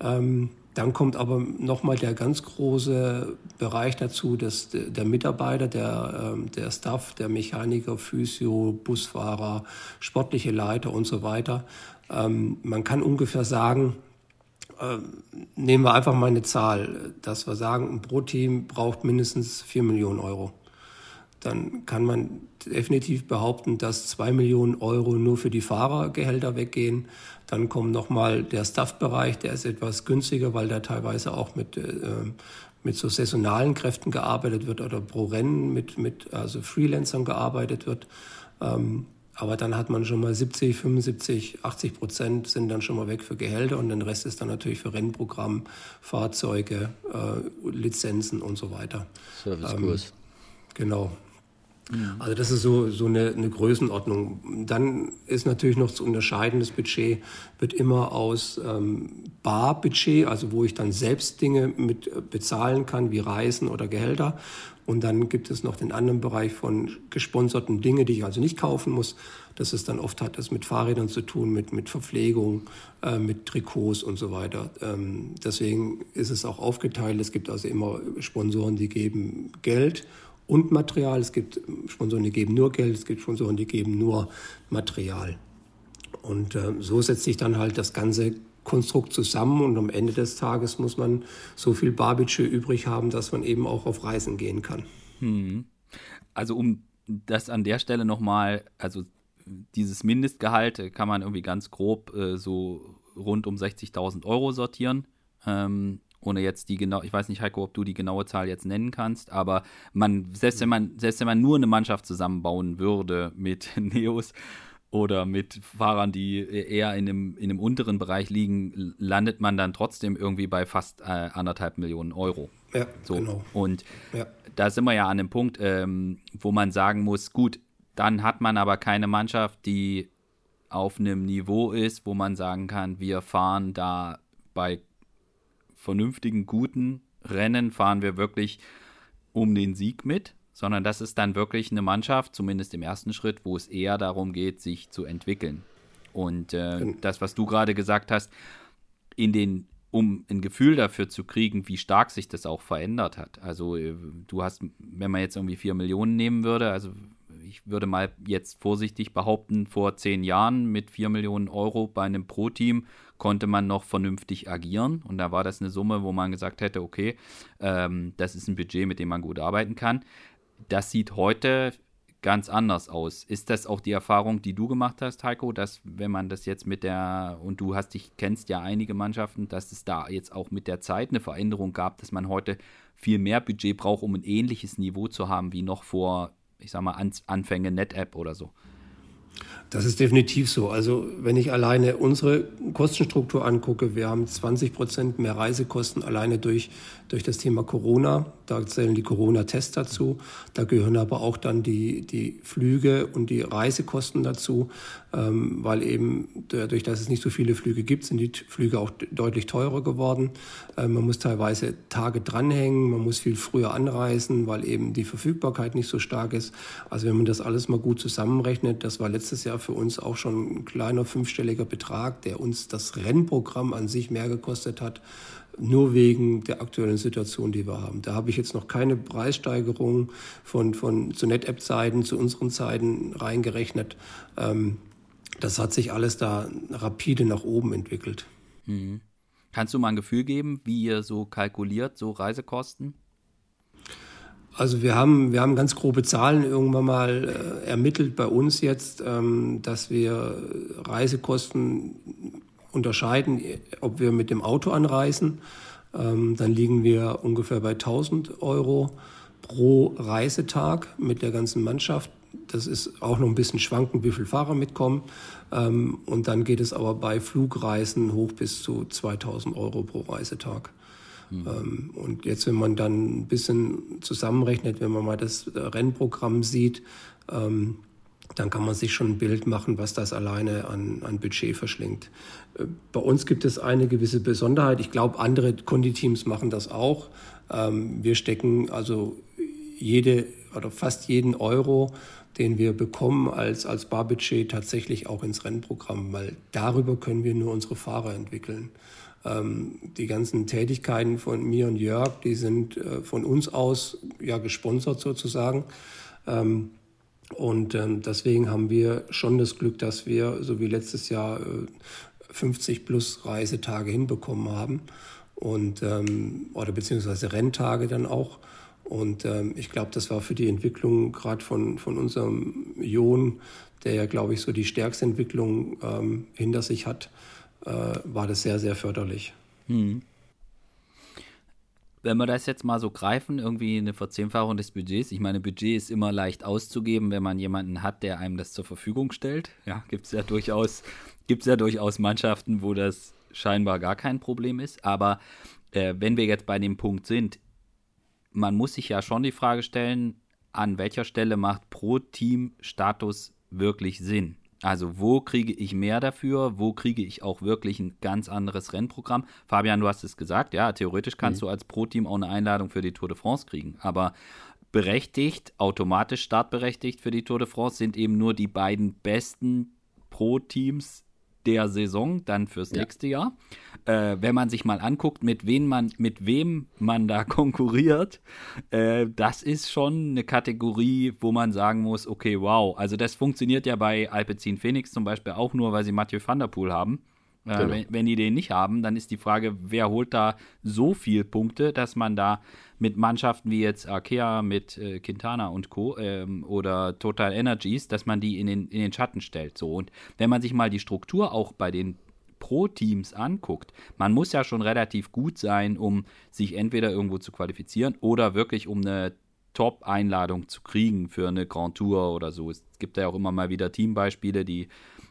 Ähm, dann kommt aber nochmal der ganz große Bereich dazu, dass der Mitarbeiter, der, ähm, der Staff, der Mechaniker, Physio, Busfahrer, sportliche Leiter und so weiter, ähm, man kann ungefähr sagen, ähm, nehmen wir einfach mal eine Zahl, dass wir sagen, ein Pro-Team braucht mindestens 4 Millionen Euro. Dann kann man definitiv behaupten, dass 2 Millionen Euro nur für die Fahrergehälter weggehen. Dann kommt nochmal der Staff-Bereich, der ist etwas günstiger, weil da teilweise auch mit, äh, mit so saisonalen Kräften gearbeitet wird oder pro Rennen mit, mit also Freelancern gearbeitet wird. Ähm, aber dann hat man schon mal 70, 75, 80 Prozent sind dann schon mal weg für Gehälter und den Rest ist dann natürlich für Rennprogramm, Fahrzeuge, äh, Lizenzen und so weiter. Servicekurs. Ähm, genau. Mhm. Also das ist so, so eine, eine Größenordnung. Dann ist natürlich noch zu unterscheiden, das Budget wird immer aus ähm, Barbudget, also wo ich dann selbst Dinge mit äh, bezahlen kann, wie Reisen oder Gehälter. Und dann gibt es noch den anderen Bereich von gesponserten Dinge, die ich also nicht kaufen muss. Das ist dann oft hat das mit Fahrrädern zu tun, mit, mit Verpflegung, äh, mit Trikots und so weiter. Ähm, deswegen ist es auch aufgeteilt. Es gibt also immer Sponsoren, die geben Geld und Material. Es gibt Sponsoren, die geben nur Geld, es gibt Sponsoren, die geben nur Material. Und äh, so setzt sich dann halt das ganze Konstrukt zusammen und am Ende des Tages muss man so viel Barbitsche übrig haben, dass man eben auch auf Reisen gehen kann. Hm. Also um das an der Stelle nochmal, also dieses Mindestgehalt kann man irgendwie ganz grob äh, so rund um 60.000 Euro sortieren. Ähm, ohne jetzt die genau, ich weiß nicht, Heiko, ob du die genaue Zahl jetzt nennen kannst, aber man, selbst wenn man, selbst wenn man nur eine Mannschaft zusammenbauen würde mit Neos oder mit Fahrern, die eher in einem, in einem unteren Bereich liegen, landet man dann trotzdem irgendwie bei fast äh, anderthalb Millionen Euro. Ja, so. genau. Und ja. da sind wir ja an dem Punkt, ähm, wo man sagen muss, gut, dann hat man aber keine Mannschaft, die auf einem Niveau ist, wo man sagen kann, wir fahren da bei vernünftigen, guten Rennen fahren wir wirklich um den Sieg mit, sondern das ist dann wirklich eine Mannschaft, zumindest im ersten Schritt, wo es eher darum geht, sich zu entwickeln. Und äh, das, was du gerade gesagt hast, in den, um ein Gefühl dafür zu kriegen, wie stark sich das auch verändert hat. Also äh, du hast, wenn man jetzt irgendwie vier Millionen nehmen würde, also ich würde mal jetzt vorsichtig behaupten, vor zehn Jahren mit vier Millionen Euro bei einem Pro-Team konnte man noch vernünftig agieren. Und da war das eine Summe, wo man gesagt hätte, okay, ähm, das ist ein Budget, mit dem man gut arbeiten kann. Das sieht heute ganz anders aus. Ist das auch die Erfahrung, die du gemacht hast, Heiko, dass wenn man das jetzt mit der, und du hast dich, kennst ja einige Mannschaften, dass es da jetzt auch mit der Zeit eine Veränderung gab, dass man heute viel mehr Budget braucht, um ein ähnliches Niveau zu haben wie noch vor, ich sag mal, Anfänge NetApp oder so? Das ist definitiv so. Also wenn ich alleine unsere Kostenstruktur angucke, wir haben 20 Prozent mehr Reisekosten alleine durch, durch das Thema Corona. Da zählen die Corona-Tests dazu. Da gehören aber auch dann die, die Flüge und die Reisekosten dazu, ähm, weil eben dadurch, dass es nicht so viele Flüge gibt, sind die Flüge auch deutlich teurer geworden. Ähm, man muss teilweise Tage dranhängen, man muss viel früher anreisen, weil eben die Verfügbarkeit nicht so stark ist. Also wenn man das alles mal gut zusammenrechnet, das war letztes Jahr für uns auch schon ein kleiner fünfstelliger Betrag, der uns das Rennprogramm an sich mehr gekostet hat, nur wegen der aktuellen Situation, die wir haben. Da habe ich jetzt noch keine Preissteigerung von, von zu NetApp-Zeiten, zu unseren Zeiten reingerechnet. Ähm, das hat sich alles da rapide nach oben entwickelt. Mhm. Kannst du mal ein Gefühl geben, wie ihr so kalkuliert, so Reisekosten? Also wir haben, wir haben ganz grobe Zahlen irgendwann mal äh, ermittelt bei uns jetzt, ähm, dass wir Reisekosten unterscheiden, ob wir mit dem Auto anreisen. Ähm, dann liegen wir ungefähr bei 1000 Euro pro Reisetag mit der ganzen Mannschaft. Das ist auch noch ein bisschen schwankend, wie viele Fahrer mitkommen. Ähm, und dann geht es aber bei Flugreisen hoch bis zu 2000 Euro pro Reisetag. Mhm. Und jetzt, wenn man dann ein bisschen zusammenrechnet, wenn man mal das Rennprogramm sieht, ähm, dann kann man sich schon ein Bild machen, was das alleine an, an Budget verschlingt. Äh, bei uns gibt es eine gewisse Besonderheit. Ich glaube, andere Konditeams machen das auch. Ähm, wir stecken also jede oder fast jeden Euro, den wir bekommen als, als Barbudget tatsächlich auch ins Rennprogramm, weil darüber können wir nur unsere Fahrer entwickeln. Ähm, die ganzen Tätigkeiten von mir und Jörg, die sind äh, von uns aus ja gesponsert sozusagen. Ähm, und ähm, deswegen haben wir schon das Glück, dass wir, so wie letztes Jahr, äh, 50 plus Reisetage hinbekommen haben und ähm, oder beziehungsweise Renntage dann auch. Und ähm, ich glaube, das war für die Entwicklung gerade von, von unserem Jon, der ja, glaube ich, so die stärkste Entwicklung ähm, hinter sich hat, äh, war das sehr, sehr förderlich. Hm. Wenn wir das jetzt mal so greifen, irgendwie eine Verzehnfachung des Budgets. Ich meine, Budget ist immer leicht auszugeben, wenn man jemanden hat, der einem das zur Verfügung stellt. Ja, gibt es ja durchaus, gibt's ja durchaus Mannschaften, wo das scheinbar gar kein Problem ist. Aber äh, wenn wir jetzt bei dem Punkt sind, man muss sich ja schon die Frage stellen, an welcher Stelle macht pro Team Status wirklich Sinn? Also wo kriege ich mehr dafür? Wo kriege ich auch wirklich ein ganz anderes Rennprogramm? Fabian, du hast es gesagt, ja, theoretisch kannst mhm. du als Pro-Team auch eine Einladung für die Tour de France kriegen. Aber berechtigt, automatisch startberechtigt für die Tour de France sind eben nur die beiden besten Pro-Teams der Saison dann fürs ja. nächste Jahr. Äh, wenn man sich mal anguckt, mit, wen man, mit wem man da konkurriert, äh, das ist schon eine Kategorie, wo man sagen muss, okay, wow. Also das funktioniert ja bei Alpecin Phoenix zum Beispiel auch nur, weil sie Mathieu van der Poel haben. Äh, genau. wenn, wenn, die den nicht haben, dann ist die Frage, wer holt da so viel Punkte, dass man da mit Mannschaften wie jetzt Arkea, mit äh, Quintana und Co. Ähm, oder Total Energies, dass man die in den, in den Schatten stellt. So. Und wenn man sich mal die Struktur auch bei den Pro-Teams anguckt, man muss ja schon relativ gut sein, um sich entweder irgendwo zu qualifizieren oder wirklich um eine Top-Einladung zu kriegen für eine Grand Tour oder so. Es gibt ja auch immer mal wieder Teambeispiele, die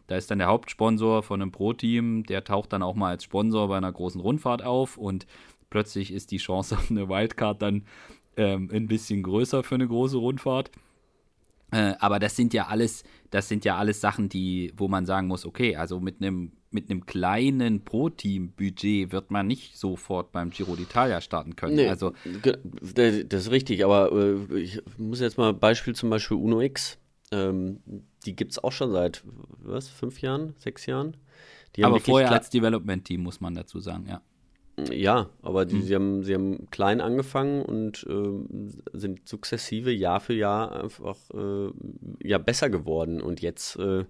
da ist dann der Hauptsponsor von einem Pro-Team, der taucht dann auch mal als Sponsor bei einer großen Rundfahrt auf und plötzlich ist die Chance auf eine Wildcard dann ähm, ein bisschen größer für eine große Rundfahrt. Äh, aber das sind ja alles, das sind ja alles Sachen, die, wo man sagen muss, okay, also mit einem mit einem kleinen Pro-Team-Budget wird man nicht sofort beim Giro d'Italia starten können. Nee, also, das ist richtig, aber äh, ich muss jetzt mal Beispiel zum Beispiel Uno X. Ähm, die gibt es auch schon seit, was, fünf Jahren, sechs Jahren? aber vorher als Development-Team, muss man dazu sagen, ja. Ja, aber die, mhm. sie, haben, sie haben klein angefangen und äh, sind sukzessive Jahr für Jahr einfach äh, ja, besser geworden. Und jetzt, äh,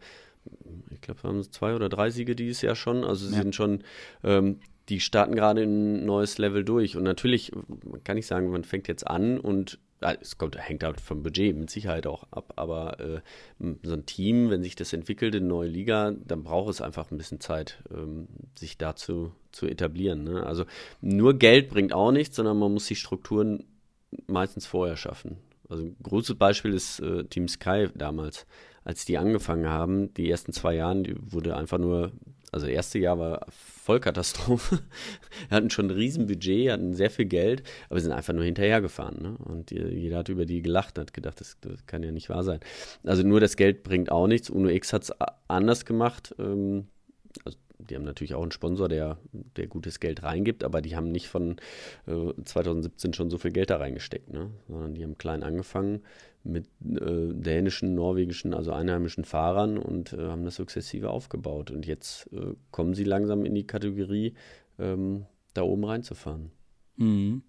ich glaube, haben sie zwei oder drei Siege dieses Jahr schon. Also sie ja. sind schon, ähm, die starten gerade ein neues Level durch. Und natürlich kann ich sagen, man fängt jetzt an und es kommt, hängt halt vom Budget mit Sicherheit auch ab, aber äh, so ein Team, wenn sich das entwickelt in eine neue Liga, dann braucht es einfach ein bisschen Zeit, ähm, sich dazu zu etablieren. Ne? Also nur Geld bringt auch nichts, sondern man muss die Strukturen meistens vorher schaffen. Also ein großes Beispiel ist äh, Team Sky damals, als die angefangen haben, die ersten zwei Jahre, die wurde einfach nur also das erste Jahr war Vollkatastrophe. Wir hatten schon ein Riesenbudget, hatten sehr viel Geld, aber wir sind einfach nur hinterhergefahren. Ne? Und jeder hat über die gelacht hat gedacht, das, das, kann ja nicht wahr sein. Also nur das Geld bringt auch nichts. Uno X hat es anders gemacht. Ähm, also die haben natürlich auch einen Sponsor, der, der gutes Geld reingibt, aber die haben nicht von äh, 2017 schon so viel Geld da reingesteckt, ne? sondern die haben klein angefangen mit äh, dänischen, norwegischen, also einheimischen Fahrern und äh, haben das sukzessive aufgebaut. Und jetzt äh, kommen sie langsam in die Kategorie, ähm, da oben reinzufahren. Mhm.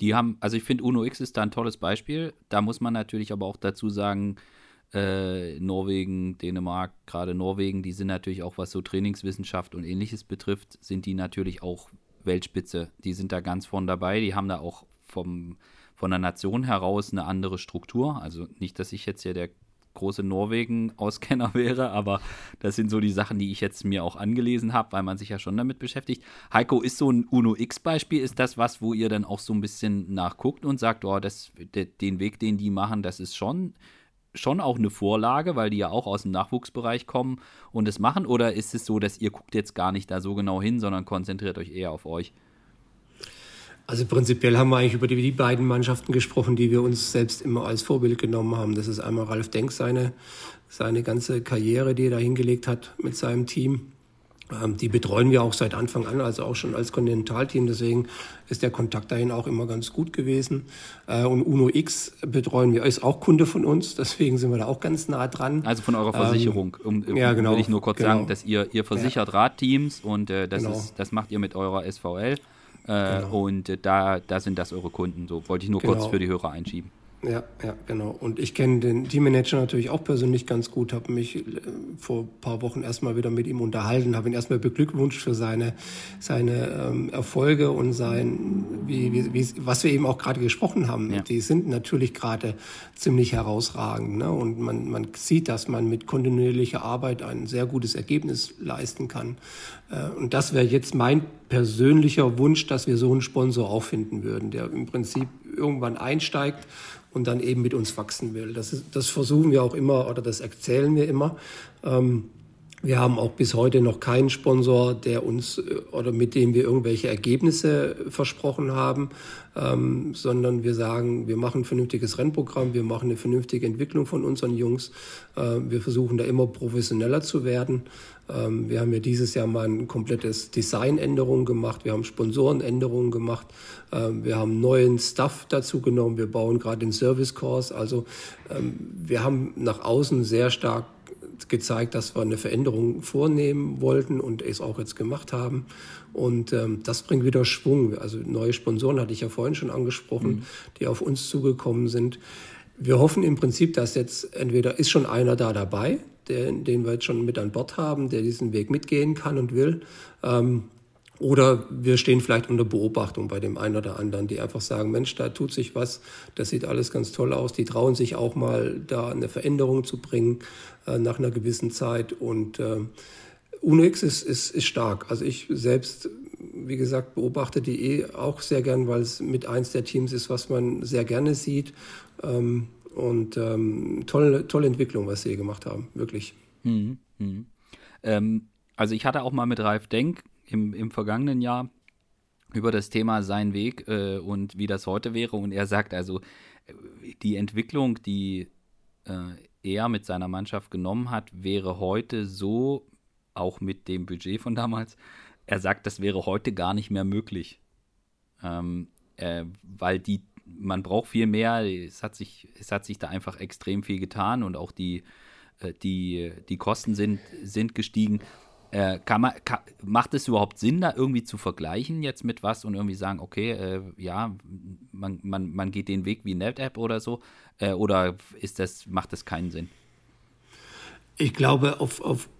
Die haben, also ich finde, Uno X ist da ein tolles Beispiel. Da muss man natürlich aber auch dazu sagen, äh, Norwegen, Dänemark, gerade Norwegen, die sind natürlich auch, was so Trainingswissenschaft und ähnliches betrifft, sind die natürlich auch Weltspitze. Die sind da ganz vorn dabei. Die haben da auch vom, von der Nation heraus eine andere Struktur. Also nicht, dass ich jetzt hier der große Norwegen-Auskenner wäre, aber das sind so die Sachen, die ich jetzt mir auch angelesen habe, weil man sich ja schon damit beschäftigt. Heiko, ist so ein Uno-X-Beispiel, ist das was, wo ihr dann auch so ein bisschen nachguckt und sagt, oh, das, de, den Weg, den die machen, das ist schon schon auch eine Vorlage, weil die ja auch aus dem Nachwuchsbereich kommen und es machen? Oder ist es so, dass ihr guckt jetzt gar nicht da so genau hin, sondern konzentriert euch eher auf euch? Also prinzipiell haben wir eigentlich über die, die, beiden Mannschaften gesprochen, die wir uns selbst immer als Vorbild genommen haben. Das ist einmal Ralf Denk, seine, seine ganze Karriere, die er da hingelegt hat mit seinem Team. Ähm, die betreuen wir auch seit Anfang an, also auch schon als Kontinentalteam. Deswegen ist der Kontakt dahin auch immer ganz gut gewesen. Äh, und Uno X betreuen wir, ist auch Kunde von uns. Deswegen sind wir da auch ganz nah dran. Also von eurer Versicherung. Um, um, ja, genau. Will ich nur kurz genau. sagen, dass ihr, ihr versichert ja. Radteams und äh, das, genau. ist, das macht ihr mit eurer SVL. Äh, genau. Und äh, da, da sind das eure Kunden. So wollte ich nur kurz genau. für die Hörer einschieben. Ja, ja, genau. Und ich kenne den Teammanager natürlich auch persönlich ganz gut, habe mich äh, vor ein paar Wochen erstmal wieder mit ihm unterhalten, habe ihn erstmal beglückwünscht für seine, seine ähm, Erfolge und sein, wie, wie, wie, was wir eben auch gerade gesprochen haben. Ja. Die sind natürlich gerade ziemlich herausragend. Ne? Und man, man sieht, dass man mit kontinuierlicher Arbeit ein sehr gutes Ergebnis leisten kann. Äh, und das wäre jetzt mein persönlicher Wunsch, dass wir so einen Sponsor auch finden würden, der im Prinzip irgendwann einsteigt und dann eben mit uns wachsen will. Das, ist, das versuchen wir auch immer oder das erzählen wir immer. Ähm, wir haben auch bis heute noch keinen Sponsor, der uns äh, oder mit dem wir irgendwelche Ergebnisse versprochen haben, ähm, sondern wir sagen, wir machen ein vernünftiges Rennprogramm, wir machen eine vernünftige Entwicklung von unseren Jungs. Äh, wir versuchen da immer professioneller zu werden. Ähm, wir haben ja dieses Jahr mal ein komplettes Designänderung gemacht, wir haben Sponsorenänderungen gemacht, ähm, wir haben neuen Stuff dazu genommen, wir bauen gerade den Service Course. Also ähm, wir haben nach außen sehr stark gezeigt, dass wir eine Veränderung vornehmen wollten und es auch jetzt gemacht haben. Und ähm, das bringt wieder Schwung. Also neue Sponsoren hatte ich ja vorhin schon angesprochen, mhm. die auf uns zugekommen sind. Wir hoffen im Prinzip, dass jetzt entweder ist schon einer da dabei, der, den wir jetzt schon mit an Bord haben, der diesen Weg mitgehen kann und will. Ähm, oder wir stehen vielleicht unter Beobachtung bei dem einen oder anderen, die einfach sagen, Mensch, da tut sich was, das sieht alles ganz toll aus. Die trauen sich auch mal da eine Veränderung zu bringen äh, nach einer gewissen Zeit. Und äh, UNIX ist, ist, ist stark. Also ich selbst, wie gesagt, beobachte die eh auch sehr gern, weil es mit eins der Teams ist, was man sehr gerne sieht. Ähm, und ähm, tolle, tolle Entwicklung, was sie hier gemacht haben, wirklich. Hm, hm. Ähm, also ich hatte auch mal mit Ralf Denk im, im vergangenen Jahr über das Thema sein Weg äh, und wie das heute wäre. Und er sagt also, die Entwicklung, die äh, er mit seiner Mannschaft genommen hat, wäre heute so, auch mit dem Budget von damals, er sagt, das wäre heute gar nicht mehr möglich. Ähm, äh, weil die, man braucht viel mehr, es hat sich, es hat sich da einfach extrem viel getan und auch die, äh, die, die Kosten sind, sind gestiegen. Äh, kann man, kann, macht es überhaupt Sinn, da irgendwie zu vergleichen jetzt mit was und irgendwie sagen, okay, äh, ja, man, man, man geht den Weg wie NetApp oder so? Äh, oder ist das, macht das keinen Sinn? Ich glaube, auf, auf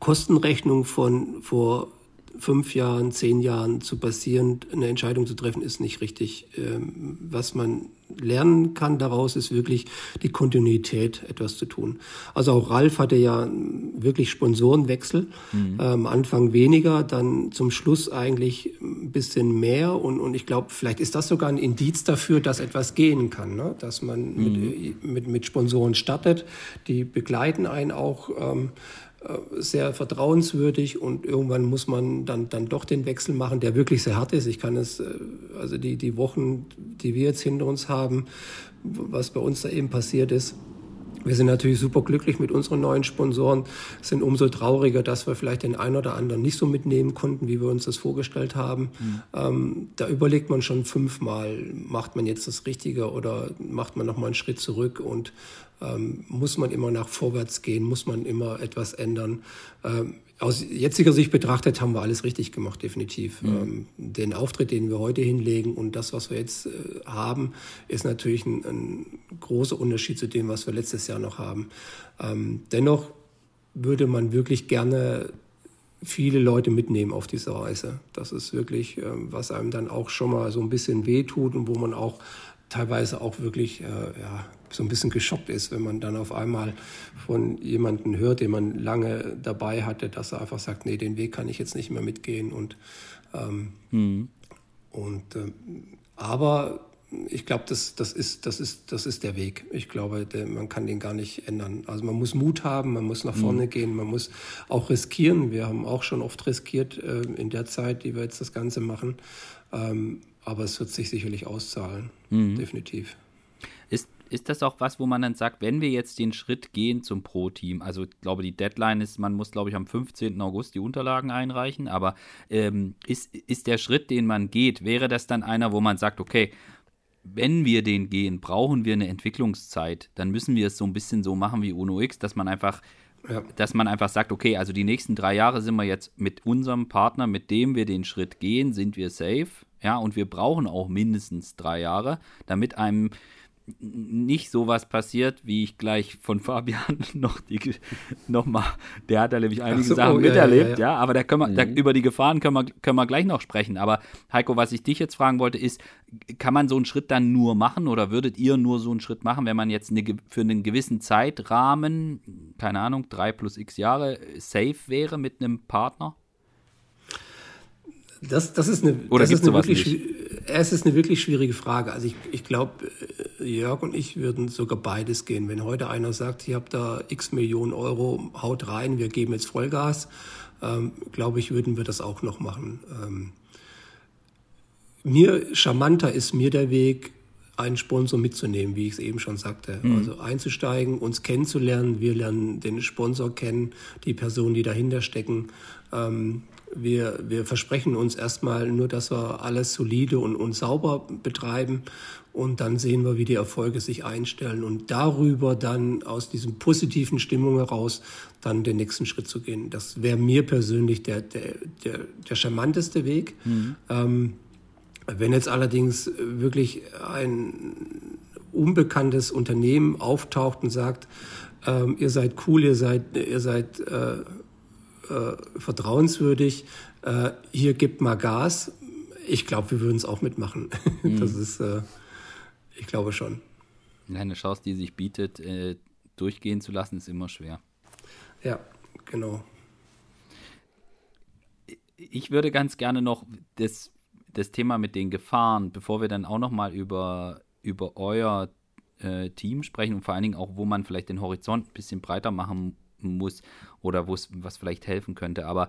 Kostenrechnung von vor fünf Jahren, zehn Jahren zu basieren, eine Entscheidung zu treffen, ist nicht richtig. Ähm, was man lernen kann daraus, ist wirklich die Kontinuität etwas zu tun. Also auch Ralf hatte ja wirklich Sponsorenwechsel. Mhm. Am Anfang weniger, dann zum Schluss eigentlich ein bisschen mehr. Und, und ich glaube, vielleicht ist das sogar ein Indiz dafür, dass etwas gehen kann. Ne? Dass man mhm. mit, mit, mit Sponsoren startet, die begleiten einen auch. Ähm, äh, sehr vertrauenswürdig und irgendwann muss man dann, dann doch den Wechsel machen, der wirklich sehr hart ist. Ich kann es, äh, also die, die Wochen, die wir jetzt hinter uns haben, was bei uns da eben passiert ist, wir sind natürlich super glücklich mit unseren neuen Sponsoren, sind umso trauriger, dass wir vielleicht den einen oder anderen nicht so mitnehmen konnten, wie wir uns das vorgestellt haben. Mhm. Ähm, da überlegt man schon fünfmal, macht man jetzt das Richtige oder macht man nochmal einen Schritt zurück und ähm, muss man immer nach vorwärts gehen, muss man immer etwas ändern. Ähm, aus jetziger Sicht betrachtet haben wir alles richtig gemacht, definitiv. Mhm. Ähm, den Auftritt, den wir heute hinlegen und das, was wir jetzt äh, haben, ist natürlich ein, ein, großer Unterschied zu dem, was wir letztes Jahr noch haben. Ähm, dennoch würde man wirklich gerne viele Leute mitnehmen auf dieser Reise. Das ist wirklich, ähm, was einem dann auch schon mal so ein bisschen wehtut und wo man auch teilweise auch wirklich äh, ja, so ein bisschen geschockt ist, wenn man dann auf einmal von jemandem hört, den man lange dabei hatte, dass er einfach sagt, nee, den Weg kann ich jetzt nicht mehr mitgehen. Und, ähm, mhm. und äh, aber ich glaube, das, das, ist, das, ist, das ist der Weg. Ich glaube, der, man kann den gar nicht ändern. Also man muss Mut haben, man muss nach vorne mhm. gehen, man muss auch riskieren. Wir haben auch schon oft riskiert äh, in der Zeit, die wir jetzt das Ganze machen. Ähm, aber es wird sich sicherlich auszahlen, mhm. definitiv. Ist, das auch was, wo man dann sagt, wenn wir jetzt den Schritt gehen zum Pro-Team, also ich glaube, die Deadline ist, man muss, glaube ich, am 15. August die Unterlagen einreichen, aber ähm, ist, ist der Schritt, den man geht, wäre das dann einer, wo man sagt, okay, wenn wir den gehen, brauchen wir eine Entwicklungszeit, dann müssen wir es so ein bisschen so machen wie UNO X, dass man einfach ja. dass man einfach sagt, okay, also die nächsten drei Jahre sind wir jetzt mit unserem Partner, mit dem wir den Schritt gehen, sind wir safe. Ja, und wir brauchen auch mindestens drei Jahre, damit einem nicht sowas passiert, wie ich gleich von Fabian noch, die, noch mal, der hat da nämlich einige so, Sachen oh, miterlebt, ja, ja, ja, aber da können wir, mhm. da, über die Gefahren können wir, können wir gleich noch sprechen. Aber Heiko, was ich dich jetzt fragen wollte, ist, kann man so einen Schritt dann nur machen oder würdet ihr nur so einen Schritt machen, wenn man jetzt eine, für einen gewissen Zeitrahmen, keine Ahnung, drei plus x Jahre, safe wäre mit einem Partner? Das, das ist eine, Oder das ist eine wirklich, nicht? es ist eine wirklich schwierige Frage. Also ich, ich glaube, äh, Jörg und ich würden sogar beides gehen. Wenn heute einer sagt, ihr habt da x Millionen Euro, haut rein, wir geben jetzt Vollgas, ähm, glaube ich, würden wir das auch noch machen. Ähm, mir charmanter ist mir der Weg, einen Sponsor mitzunehmen, wie ich es eben schon sagte. Mhm. Also einzusteigen, uns kennenzulernen. Wir lernen den Sponsor kennen, die Personen, die dahinter stecken. Ähm, wir, wir versprechen uns erstmal nur, dass wir alles solide und, und sauber betreiben und dann sehen wir, wie die Erfolge sich einstellen und darüber dann aus diesem positiven Stimmung heraus dann den nächsten Schritt zu gehen. Das wäre mir persönlich der, der, der, der charmanteste Weg. Mhm. Ähm, wenn jetzt allerdings wirklich ein unbekanntes Unternehmen auftaucht und sagt, ähm, ihr seid cool, ihr seid, ihr seid äh, äh, vertrauenswürdig, äh, hier gibt mal Gas. Ich glaube, wir würden es auch mitmachen. Mhm. Das ist, äh, ich glaube schon. Eine Chance, die sich bietet, äh, durchgehen zu lassen, ist immer schwer. Ja, genau. Ich würde ganz gerne noch das, das Thema mit den Gefahren, bevor wir dann auch noch mal über, über euer äh, Team sprechen und vor allen Dingen auch, wo man vielleicht den Horizont ein bisschen breiter machen muss oder was vielleicht helfen könnte. Aber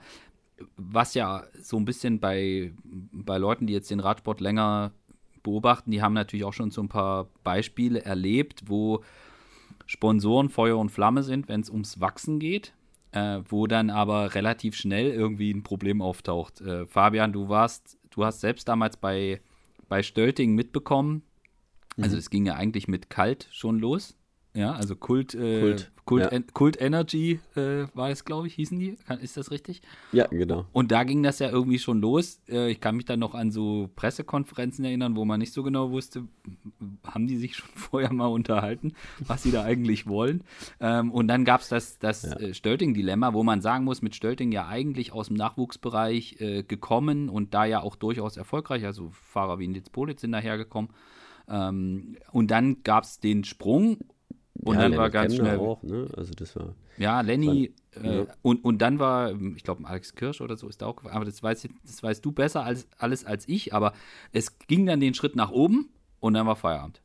was ja so ein bisschen bei, bei Leuten, die jetzt den Radsport länger beobachten, die haben natürlich auch schon so ein paar Beispiele erlebt, wo Sponsoren Feuer und Flamme sind, wenn es ums Wachsen geht, äh, wo dann aber relativ schnell irgendwie ein Problem auftaucht. Äh, Fabian, du warst, du hast selbst damals bei, bei Stölting mitbekommen, also mhm. es ging ja eigentlich mit Kalt schon los. Ja, also Kult, äh, Kult, Kult, ja. en, Kult Energy äh, war es, glaube ich, hießen die. ist das richtig? Ja, genau. Und da ging das ja irgendwie schon los. Äh, ich kann mich dann noch an so Pressekonferenzen erinnern, wo man nicht so genau wusste, haben die sich schon vorher mal unterhalten, was sie da eigentlich wollen. Ähm, und dann gab es das, das ja. Äh, Stölting-Dilemma, wo man sagen muss, mit Stölting ja eigentlich aus dem Nachwuchsbereich äh, gekommen und da ja auch durchaus erfolgreich. Also Fahrer wie Nitz Politz sind dahergekommen. Ähm, und dann gab es den Sprung und ja, dann Lenny war ganz Kemner schnell. Auch, ne? Also das war. Ja, Lenny. War, äh, ja. Und, und dann war, ich glaube, Alex Kirsch oder so ist da auch Aber das, weiß, das weißt du besser als alles als ich. Aber es ging dann den Schritt nach oben und dann war Feierabend.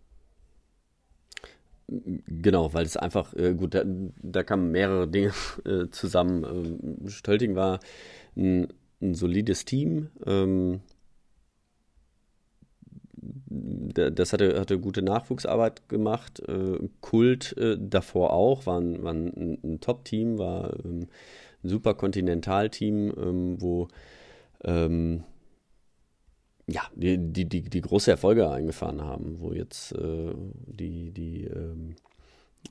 Genau, weil es einfach, äh, gut, da, da, kamen mehrere Dinge äh, zusammen. Ähm, Stölting war ein, ein solides Team. Ähm, das hatte, hatte gute Nachwuchsarbeit gemacht. Äh, Kult äh, davor auch, war ein, ein, ein Top-Team, war ähm, ein super Kontinentalteam, ähm, wo ähm, ja, die, die, die, die, große Erfolge eingefahren haben, wo jetzt äh, die, die, ähm,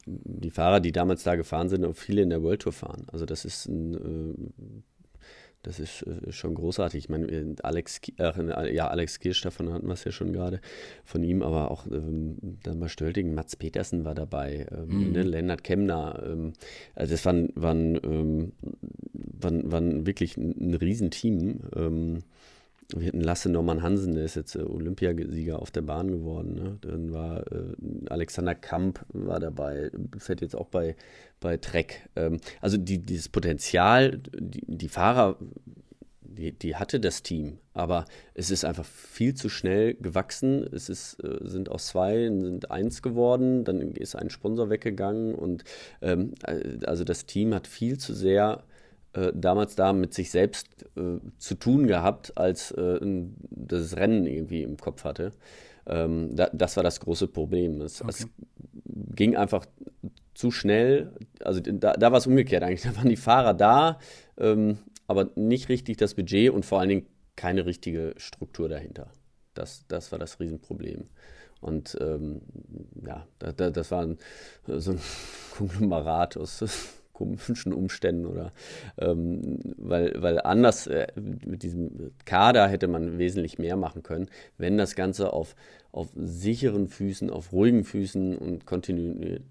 die Fahrer, die damals da gefahren sind, auch viele in der World Tour fahren. Also das ist ein äh, das ist äh, schon großartig. Ich meine, äh, Alex, äh, ja, Alex Kirsch, davon hatten wir es ja schon gerade von ihm, aber auch ähm, dann mal Stölting, Mats Petersen war dabei, ähm, mhm. ne, Lennart Kemner. Ähm, also das waren, waren, ähm, waren, waren wirklich ein, ein Riesenteam. Ähm, wir hatten Lasse Norman Hansen, der ist jetzt äh, Olympiasieger auf der Bahn geworden. Ne? Dann war äh, Alexander Kamp war dabei, fährt jetzt auch bei, bei Trek. Ähm, also die, dieses Potenzial, die, die Fahrer, die, die, hatte das Team, aber es ist einfach viel zu schnell gewachsen. Es ist, äh, sind aus zwei, sind eins geworden, dann ist ein Sponsor weggegangen und ähm, äh, also das Team hat viel zu sehr äh, damals da mit sich selbst äh, zu tun gehabt, als äh, das Rennen irgendwie im Kopf hatte. Ähm, da, das war das große Problem. Es, okay. es, ging einfach zu schnell. Also da, da war es umgekehrt eigentlich. Da waren die Fahrer da, ähm, aber nicht richtig das Budget und vor allen Dingen keine richtige Struktur dahinter. Das, das war das Riesenproblem. Und ähm, ja, da, da, das war ein, so ein Konglomerat aus komischen Umständen oder ähm, weil, weil anders äh, mit diesem Kader hätte man wesentlich mehr machen können, wenn das Ganze auf, auf sicheren Füßen, auf ruhigen Füßen und kontinuierlich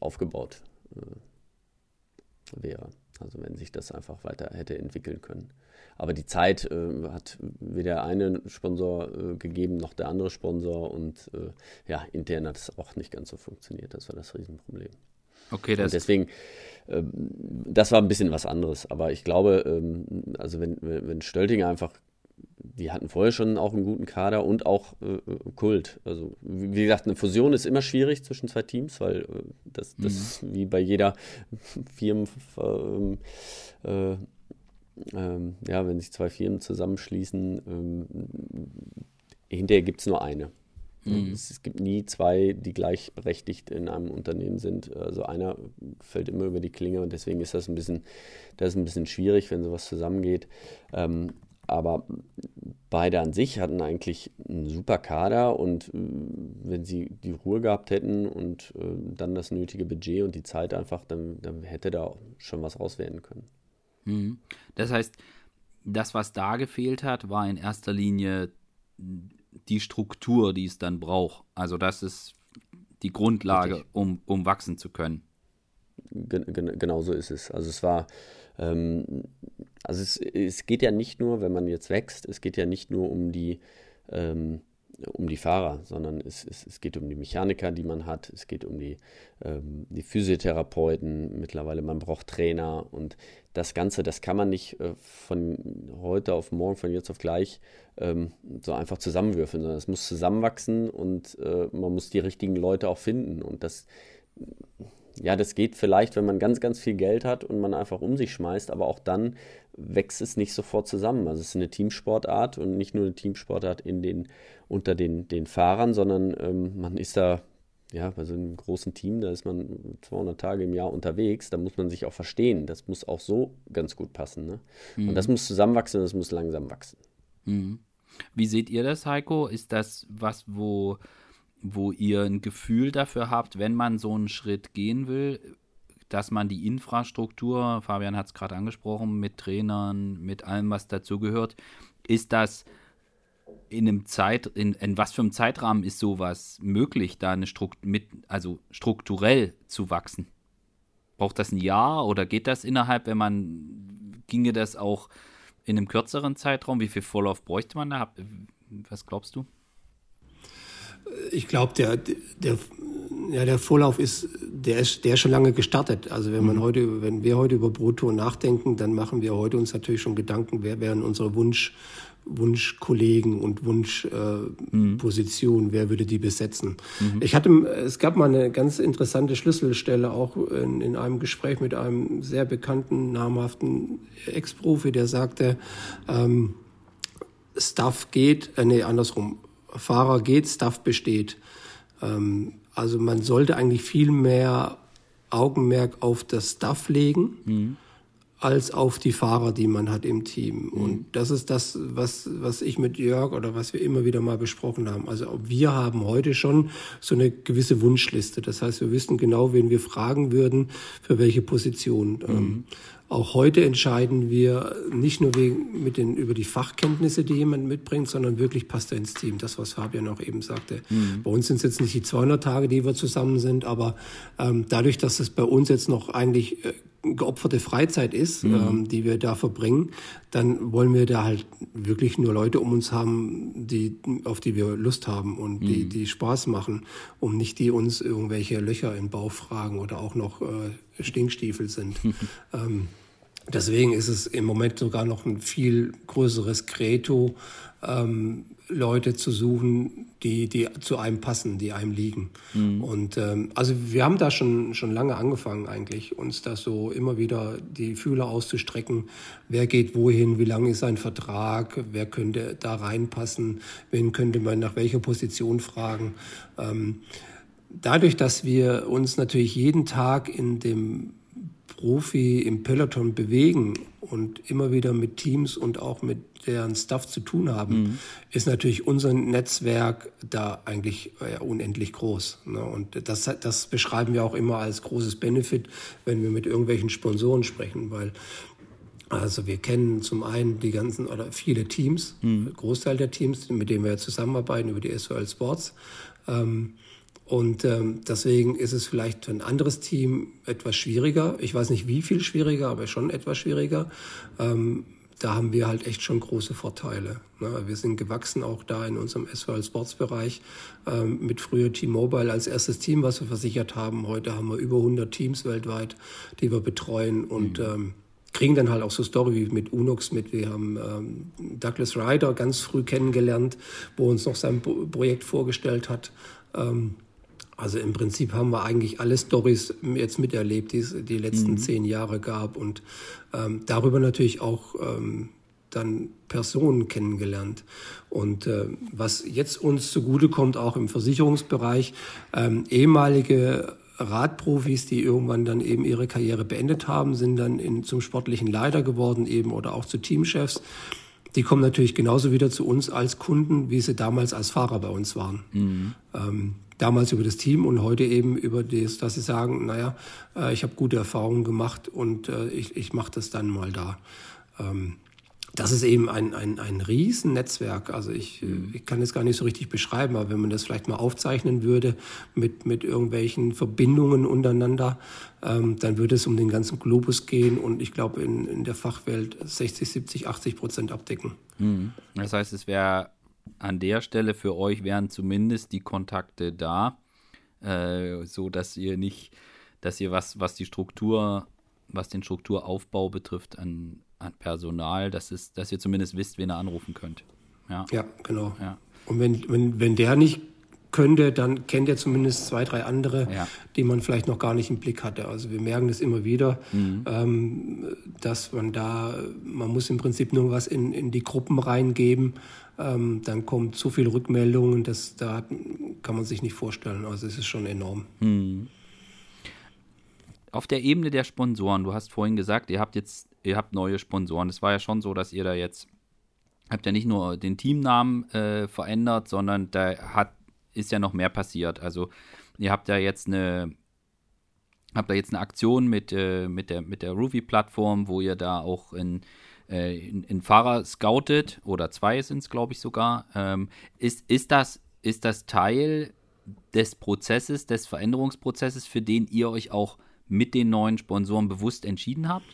aufgebaut äh, wäre. Also wenn sich das einfach weiter hätte entwickeln können. Aber die Zeit äh, hat weder einen Sponsor äh, gegeben noch der andere Sponsor und äh, ja, intern hat es auch nicht ganz so funktioniert. Das war das Riesenproblem. Okay, das und deswegen, ähm, das war ein bisschen was anderes. Aber ich glaube, ähm, also wenn, wenn Stöltinger einfach die hatten vorher schon auch einen guten Kader und auch äh, Kult. Also wie gesagt, eine Fusion ist immer schwierig zwischen zwei Teams, weil äh, das, das mhm. wie bei jeder Firmen ähm, äh, ähm, ja, wenn sich zwei Firmen zusammenschließen, ähm, hinterher gibt es nur eine. Mhm. Es, es, gibt nie zwei, die gleichberechtigt in einem Unternehmen sind. Also einer fällt immer über die Klinge und deswegen ist das ein bisschen, das ist ein bisschen schwierig, wenn sowas zusammengeht. Ähm, aber beide an sich hatten eigentlich einen super Kader und äh, wenn sie die Ruhe gehabt hätten und äh, dann das nötige Budget und die Zeit einfach, dann, dann hätte da schon was raus werden können. Mhm. Das heißt, das, was da gefehlt hat, war in erster Linie die Struktur, die es dann braucht. Also das ist die Grundlage, um, um wachsen zu können. Gen, gen, genau so ist es. Also es war, ähm, also es, es geht ja nicht nur, wenn man jetzt wächst, es geht ja nicht nur um die ähm, um die Fahrer, sondern es, es, es geht um die Mechaniker, die man hat, es geht um die, ähm, die Physiotherapeuten, mittlerweile man braucht Trainer und das Ganze, das kann man nicht äh, von heute auf morgen, von jetzt auf gleich ähm, so einfach zusammenwürfeln, sondern es muss zusammenwachsen und äh, man muss die richtigen Leute auch finden und das ja, das geht vielleicht, wenn man ganz, ganz viel Geld hat und man einfach um sich schmeißt, aber auch dann wächst es nicht sofort zusammen. Also es ist eine Teamsportart und nicht nur eine Teamsportart in den, unter den, den Fahrern, sondern ähm, man ist da, ja, bei so einem großen Team, da ist man 200 Tage im Jahr unterwegs, da muss man sich auch verstehen. Das muss auch so ganz gut passen. Ne? Mhm. Und das muss zusammenwachsen, das muss langsam wachsen. Mhm. Wie seht ihr das, Heiko? Ist das was, wo, wo ihr ein Gefühl dafür habt, wenn man so einen Schritt gehen will, dass man die Infrastruktur, Fabian hat es gerade angesprochen, mit Trainern, mit allem, was dazugehört, ist das in einem Zeit, in, in, was für einem Zeitrahmen ist sowas möglich, da eine Strukt mit, also strukturell zu wachsen? Braucht das ein Jahr oder geht das innerhalb, wenn man, ginge das auch in einem kürzeren Zeitraum? Wie viel Vorlauf bräuchte man da? Was glaubst du? Ich glaube, der, der, ja, der Vorlauf ist, der ist, der ist schon lange gestartet. Also wenn man mhm. heute, wenn wir heute über Brutto nachdenken, dann machen wir heute uns natürlich schon Gedanken, wer wären unsere Wunsch, Wunschkollegen und Wunschpositionen, äh, mhm. wer würde die besetzen. Mhm. Ich hatte, es gab mal eine ganz interessante Schlüsselstelle auch in, in einem Gespräch mit einem sehr bekannten, namhaften Ex-Profi, der sagte, ähm, Staff geht, äh, nee, andersrum, Fahrer geht, Staff besteht. Ähm, also man sollte eigentlich viel mehr Augenmerk auf das Staff legen. Mhm als auf die Fahrer, die man hat im Team. Mhm. Und das ist das, was, was ich mit Jörg oder was wir immer wieder mal besprochen haben. Also wir haben heute schon so eine gewisse Wunschliste. Das heißt, wir wissen genau, wen wir fragen würden, für welche Position. Mhm. Auch heute entscheiden wir nicht nur wegen, mit den, über die Fachkenntnisse, die jemand mitbringt, sondern wirklich passt er ins Team. Das, was Fabian auch eben sagte. Mhm. Bei uns sind es jetzt nicht die 200 Tage, die wir zusammen sind, aber ähm, dadurch, dass es bei uns jetzt noch eigentlich äh, geopferte Freizeit ist, mhm. ähm, die wir da verbringen, dann wollen wir da halt wirklich nur Leute um uns haben, die, auf die wir Lust haben und mhm. die, die Spaß machen, um nicht die uns irgendwelche Löcher im Bauch fragen oder auch noch äh, Stinkstiefel sind. ähm, deswegen ist es im Moment sogar noch ein viel größeres Credo, ähm, Leute zu suchen, die, die zu einem passen, die einem liegen. Mhm. Und ähm, also wir haben da schon, schon lange angefangen eigentlich, uns da so immer wieder die Fühler auszustrecken. Wer geht wohin, wie lang ist sein Vertrag, wer könnte da reinpassen, wen könnte man nach welcher Position fragen. Ähm, dadurch, dass wir uns natürlich jeden Tag in dem Profi im Peloton bewegen und immer wieder mit Teams und auch mit deren Stuff zu tun haben, mhm. ist natürlich unser Netzwerk da eigentlich ja, unendlich groß. Ne? Und das, das beschreiben wir auch immer als großes Benefit, wenn wir mit irgendwelchen Sponsoren sprechen, weil also wir kennen zum einen die ganzen oder viele Teams, mhm. Großteil der Teams, mit denen wir zusammenarbeiten über die SOL Sports. Ähm, und ähm, deswegen ist es vielleicht für ein anderes Team etwas schwieriger. Ich weiß nicht, wie viel schwieriger, aber schon etwas schwieriger. Ähm, da haben wir halt echt schon große Vorteile. Ne? Wir sind gewachsen auch da in unserem SVL Sports Bereich ähm, mit früher T-Mobile als erstes Team, was wir versichert haben. Heute haben wir über 100 Teams weltweit, die wir betreuen und mhm. ähm, kriegen dann halt auch so Story wie mit Unux mit. Wir haben ähm, Douglas Ryder ganz früh kennengelernt, wo uns noch sein Projekt vorgestellt hat. Ähm, also im Prinzip haben wir eigentlich alle Stories jetzt miterlebt, die es die letzten mhm. zehn Jahre gab und ähm, darüber natürlich auch ähm, dann Personen kennengelernt. Und äh, was jetzt uns zugutekommt, auch im Versicherungsbereich, ähm, ehemalige Radprofis, die irgendwann dann eben ihre Karriere beendet haben, sind dann in, zum sportlichen Leiter geworden eben oder auch zu Teamchefs. Die kommen natürlich genauso wieder zu uns als Kunden, wie sie damals als Fahrer bei uns waren. Mhm. Ähm, damals über das Team und heute eben über das, dass sie sagen, naja, äh, ich habe gute Erfahrungen gemacht und äh, ich, ich mache das dann mal da. Ähm, das ist eben ein, ein, ein Riesennetzwerk. Also ich, mhm. ich kann es gar nicht so richtig beschreiben, aber wenn man das vielleicht mal aufzeichnen würde mit, mit irgendwelchen Verbindungen untereinander, ähm, dann würde es um den ganzen Globus gehen und ich glaube in, in der Fachwelt 60, 70, 80 Prozent abdecken. Mhm. Das heißt, es wäre an der Stelle für euch wären zumindest die Kontakte da, äh, so dass ihr nicht, dass ihr was, was die Struktur, was den Strukturaufbau betrifft, an, an Personal, dass, es, dass ihr zumindest wisst, wen ihr anrufen könnt. Ja, ja genau. Ja. Und wenn, wenn, wenn der nicht könnte, dann kennt er zumindest zwei, drei andere, ja. die man vielleicht noch gar nicht im Blick hatte. Also wir merken das immer wieder, mhm. ähm, dass man da, man muss im Prinzip nur was in, in die Gruppen reingeben, ähm, dann kommt so viel Rückmeldungen, das da kann man sich nicht vorstellen. Also es ist schon enorm. Mhm. Auf der Ebene der Sponsoren, du hast vorhin gesagt, ihr habt jetzt, ihr habt neue Sponsoren. Es war ja schon so, dass ihr da jetzt habt ja nicht nur den Teamnamen äh, verändert, sondern da hat ist ja noch mehr passiert. Also ihr habt ja jetzt eine habt da jetzt eine Aktion mit, äh, mit der, mit der Ruby-Plattform, wo ihr da auch in, äh, in, in Fahrer scoutet, oder zwei sind es, glaube ich, sogar. Ähm, ist, ist, das, ist das Teil des Prozesses, des Veränderungsprozesses, für den ihr euch auch mit den neuen Sponsoren bewusst entschieden habt?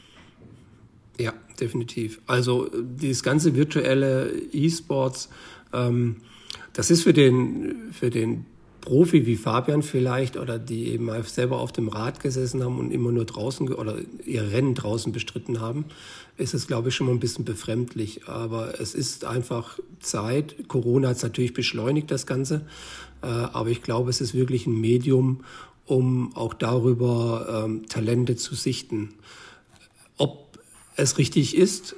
Ja, definitiv. Also dieses ganze virtuelle E-Sports, ähm, das ist für den, für den Profi wie Fabian vielleicht oder die eben selber auf dem Rad gesessen haben und immer nur draußen oder ihr Rennen draußen bestritten haben, ist es, glaube ich, schon mal ein bisschen befremdlich. Aber es ist einfach Zeit. Corona hat es natürlich beschleunigt, das Ganze. Äh, aber ich glaube, es ist wirklich ein Medium, um auch darüber ähm, Talente zu sichten. Es richtig ist,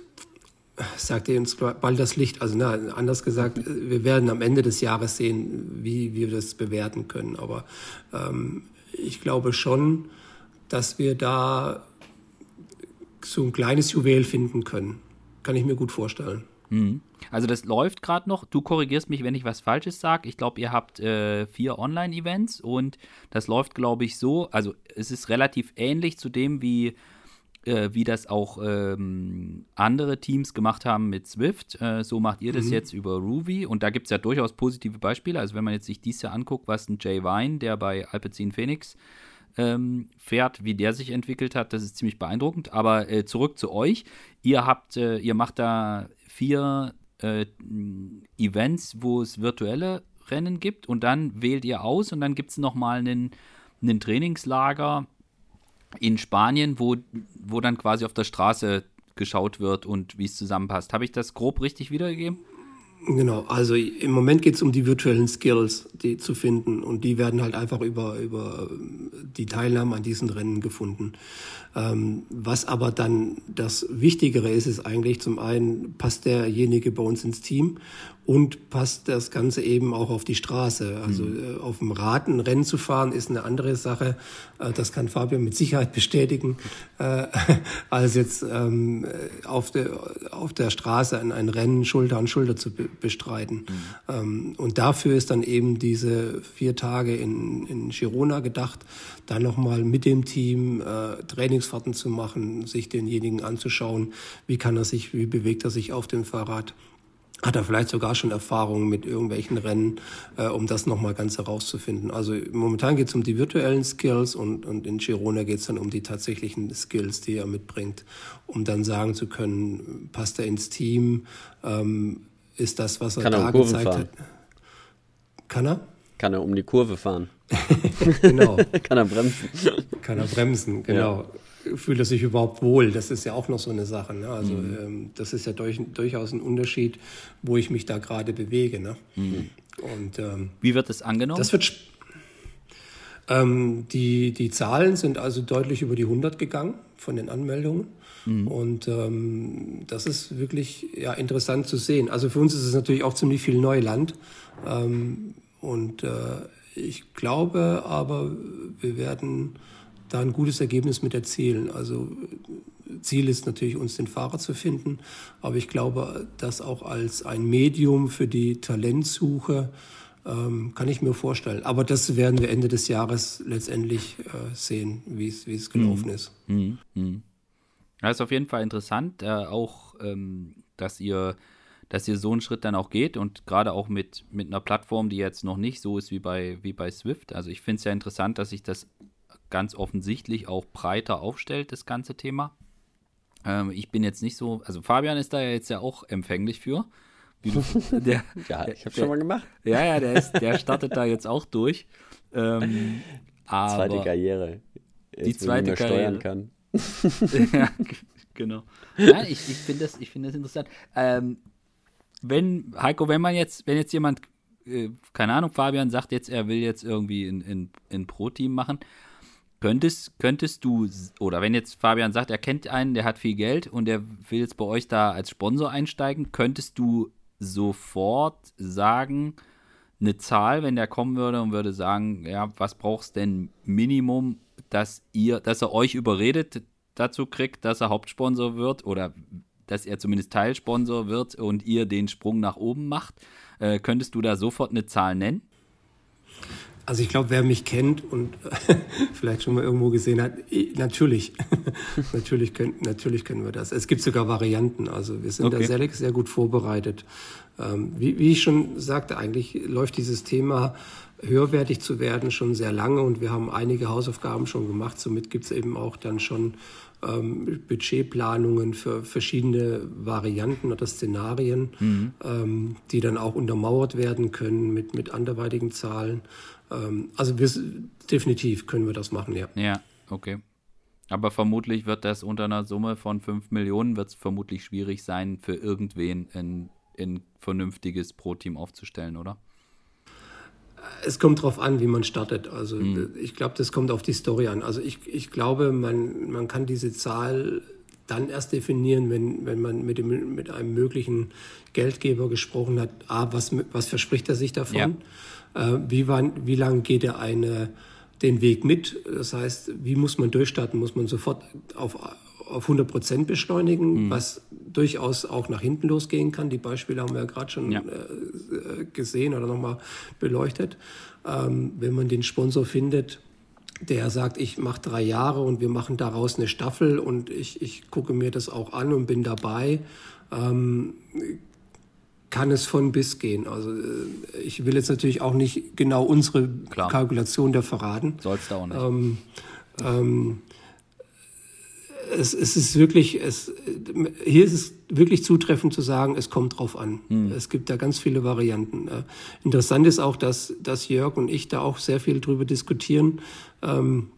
sagt ihr uns bald das Licht. Also na, anders gesagt, wir werden am Ende des Jahres sehen, wie wir das bewerten können. Aber ähm, ich glaube schon, dass wir da so ein kleines Juwel finden können. Kann ich mir gut vorstellen. Mhm. Also das läuft gerade noch. Du korrigierst mich, wenn ich was Falsches sage. Ich glaube, ihr habt äh, vier Online-Events und das läuft, glaube ich, so. Also es ist relativ ähnlich zu dem, wie äh, wie das auch ähm, andere Teams gemacht haben mit Swift. Äh, so macht ihr das mhm. jetzt über Ruby und da gibt es ja durchaus positive Beispiele. Also wenn man jetzt sich dies Jahr anguckt, was ein Jay Vine, der bei Alpecin Phoenix ähm, fährt, wie der sich entwickelt hat, das ist ziemlich beeindruckend. Aber äh, zurück zu euch. Ihr habt, äh, ihr macht da vier äh, Events, wo es virtuelle Rennen gibt und dann wählt ihr aus und dann gibt es nochmal einen, einen Trainingslager in Spanien, wo, wo dann quasi auf der Straße geschaut wird und wie es zusammenpasst. Habe ich das grob richtig wiedergegeben? Genau, also im Moment geht es um die virtuellen Skills, die zu finden und die werden halt einfach über, über die Teilnahme an diesen Rennen gefunden. Ähm, was aber dann das Wichtigere ist, ist eigentlich zum einen, passt derjenige bei uns ins Team und passt das Ganze eben auch auf die Straße. Also mhm. äh, auf dem Rad ein Rennen zu fahren ist eine andere Sache. Äh, das kann Fabian mit Sicherheit bestätigen, äh, als jetzt ähm, auf, der, auf der Straße ein, ein Rennen Schulter an Schulter zu be bestreiten. Mhm. Ähm, und dafür ist dann eben diese vier Tage in, in Girona gedacht, dann nochmal mit dem Team äh, Trainingsfahrten zu machen, sich denjenigen anzuschauen, wie kann er sich, wie bewegt er sich auf dem Fahrrad hat er vielleicht sogar schon Erfahrungen mit irgendwelchen Rennen, äh, um das nochmal ganz herauszufinden. Also momentan geht es um die virtuellen Skills und, und in Girona geht es dann um die tatsächlichen Skills, die er mitbringt, um dann sagen zu können, passt er ins Team, ähm, ist das, was er Kann da er um gezeigt fahren? hat. Kann er? Kann er um die Kurve fahren? genau. Kann er bremsen? Kann er bremsen, genau. Fühlt er sich überhaupt wohl? Das ist ja auch noch so eine Sache. Ne? Also Mhm. ähm, das ist ja durch, durchaus ein Unterschied, wo ich mich da gerade bewege. Ne? Mhm. Und ähm, Wie wird es angenommen? das wird ähm, die, die Zahlen sind also deutlich über die 100 gegangen von den Anmeldungen. Und ähm, das ist wirklich ja, interessant zu sehen. Also für uns ist es natürlich auch ziemlich viel Neuland. Ähm, und äh, ich glaube aber, wir werden da ein gutes Ergebnis mit erzielen. Also Ziel ist natürlich, uns den Fahrer zu finden. Aber ich glaube, das auch als ein Medium für die Talentsuche ähm, kann ich mir vorstellen. Aber das werden wir Ende des Jahres letztendlich äh, sehen, wie es gelaufen ist. Mhm. Mhm. Ja, ist auf jeden Fall interessant, äh, auch, ähm, dass ihr, dass ihr so einen Schritt dann auch geht und gerade auch mit, mit einer Plattform, die jetzt noch nicht so ist wie bei, wie bei Swift. Also ich finde es ja interessant, dass sich das ganz offensichtlich auch breiter aufstellt, das ganze Thema. Ähm, ich bin jetzt nicht so, also Fabian ist da ja jetzt ja auch empfänglich für. Wie du, der, Ja, ich habe schon mal gemacht. Ja, ja, der, ist, der startet da jetzt auch durch. Ähm, aber, Zweite Karriere. Jetzt, Die wenn zweite mehr steuern Karriere. kann. ja, genau. Ja, ich, ich finde das, ich finde das interessant. Ähm, wenn, Heiko, wenn man jetzt, wenn jetzt jemand, äh, keine Ahnung, Fabian sagt jetzt, er will jetzt irgendwie ein, ein, ein Pro-Team machen, könntest, könntest du, oder wenn jetzt Fabian sagt, er kennt einen, der hat viel Geld und der will jetzt bei euch da als Sponsor einsteigen, könntest du sofort sagen, eine Zahl, wenn der kommen würde und würde sagen, ja, was brauchst denn Minimum, dass ihr, dass er euch überredet, dazu kriegt, dass er Hauptsponsor wird oder dass er zumindest Teilsponsor wird und ihr den Sprung nach oben macht. Äh, könntest du da sofort eine Zahl nennen? Also ich glaube, wer mich kennt und vielleicht schon mal irgendwo gesehen hat, natürlich, natürlich, können, natürlich können wir das. Es gibt sogar Varianten. Also wir sind Okay. da sehr, sehr gut vorbereitet. Ähm, wie, wie ich schon sagte, eigentlich läuft dieses Thema höherwertig zu werden schon sehr lange und wir haben einige Hausaufgaben schon gemacht. Somit gibt es eben auch dann schon ähm, Budgetplanungen für verschiedene Varianten oder Szenarien, ähm, die dann auch untermauert werden können mit, mit anderweitigen Zahlen. Ähm, also wir, definitiv können wir das machen, ja. Ja, okay. Aber vermutlich wird das unter einer Summe von 5 Millionen, wird es vermutlich schwierig sein, für irgendwen ein, ein vernünftiges Pro-Team aufzustellen, oder? Es kommt drauf an, wie man startet. Also Mhm. ich glaube, das kommt auf die Story an. Also ich, ich glaube, man, man kann diese Zahl dann erst definieren, wenn, wenn man mit, dem, mit einem möglichen Geldgeber gesprochen hat. A, was, was verspricht er sich davon? Äh, wie, wann, wie lang geht er eine, den Weg mit? Das heißt, wie muss man durchstarten? Muss man sofort auf, auf 100 Prozent beschleunigen, was durchaus auch nach hinten losgehen kann? Die Beispiele haben wir ja gerade schon Ja. äh, gesehen oder nochmal beleuchtet. Ähm, wenn man den Sponsor findet, der sagt, ich mache drei Jahre und wir machen daraus eine Staffel und ich, ich gucke mir das auch an und bin dabei, ähm, kann es von bis gehen. Also äh, ich will jetzt natürlich auch nicht genau unsere Klar. Kalkulation da verraten. Sollst du auch nicht. Ähm, ähm, es, es ist wirklich, es, hier ist es wirklich zutreffend zu sagen, es kommt drauf an. Es gibt da ganz viele Varianten. Äh, Interessant ist auch, dass, dass Jörg und ich da auch sehr viel drüber diskutieren. Ähm,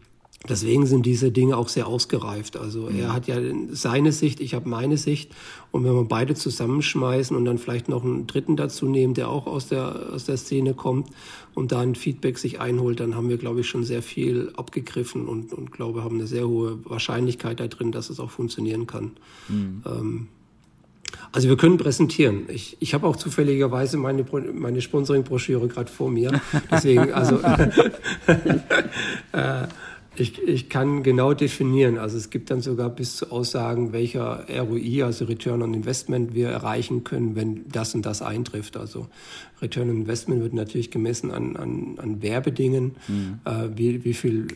Deswegen sind diese Dinge auch sehr ausgereift. Also er hat ja seine Sicht, ich habe meine Sicht. Und wenn wir beide zusammenschmeißen und dann vielleicht noch einen Dritten dazu nehmen, der auch aus der, aus der Szene kommt und da ein Feedback sich einholt, dann haben wir, glaube ich, schon sehr viel abgegriffen und, und glaube, haben eine sehr hohe Wahrscheinlichkeit da drin, dass es auch funktionieren kann. Mhm. Ähm, also wir können präsentieren. Ich, ich habe auch zufälligerweise meine, meine Sponsoring-Broschüre gerade vor mir. Deswegen, also äh, ich, ich kann genau definieren. Also es gibt dann sogar bis zu Aussagen, welcher ROI, also Return on Investment, wir erreichen können, wenn das und das eintrifft. Also Return on Investment wird natürlich gemessen an, an, an Werbedingen, mhm. äh, wie, wie viel,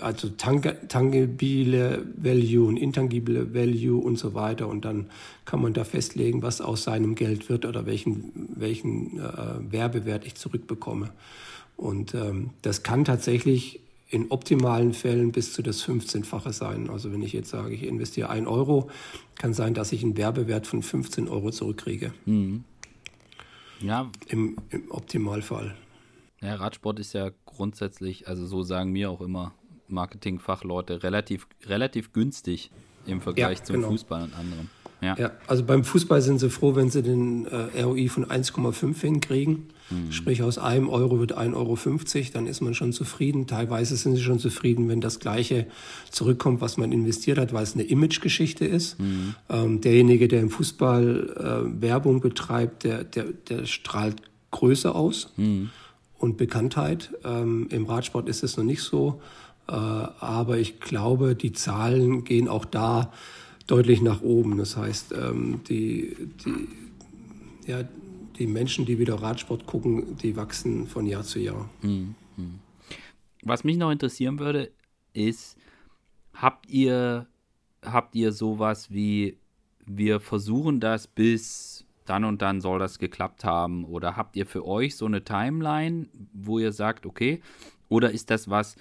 also tangible Value und intangible Value und so weiter. Und dann kann man da festlegen, was aus seinem Geld wird oder welchen, welchen äh, Werbewert ich zurückbekomme. Und ähm, das kann tatsächlich in optimalen Fällen bis zu das 15-fache sein. Also wenn ich jetzt sage, ich investiere 1 Euro, kann sein, dass ich einen Werbewert von 15 Euro zurückkriege. Mhm. Ja. Im, Im Optimalfall. Ja, Radsport ist ja grundsätzlich, also so sagen mir auch immer Marketingfachleute, relativ, relativ günstig im Vergleich ja, zum genau. Fußball und anderen. Ja. ja. also beim Fußball sind sie froh, wenn sie den äh, ROI von 1,5 hinkriegen. Mhm. Sprich, aus einem Euro wird 1,50 Euro, dann ist man schon zufrieden. Teilweise sind sie schon zufrieden, wenn das Gleiche zurückkommt, was man investiert hat, weil es eine Imagegeschichte ist. Mhm. Ähm, derjenige, der im Fußball äh, Werbung betreibt, der, der, der strahlt Größe aus mhm. und Bekanntheit. Ähm, Im Radsport ist es noch nicht so. Äh, aber ich glaube, die Zahlen gehen auch da deutlich nach oben. Das heißt, ähm, die, die, ja, die Menschen, die wieder Radsport gucken, die wachsen von Jahr zu Jahr. Mhm. Was mich noch interessieren würde, ist, habt ihr, habt ihr sowas wie, wir versuchen das bis dann und dann soll das geklappt haben? Oder habt ihr für euch so eine Timeline, wo ihr sagt, okay, oder ist das was,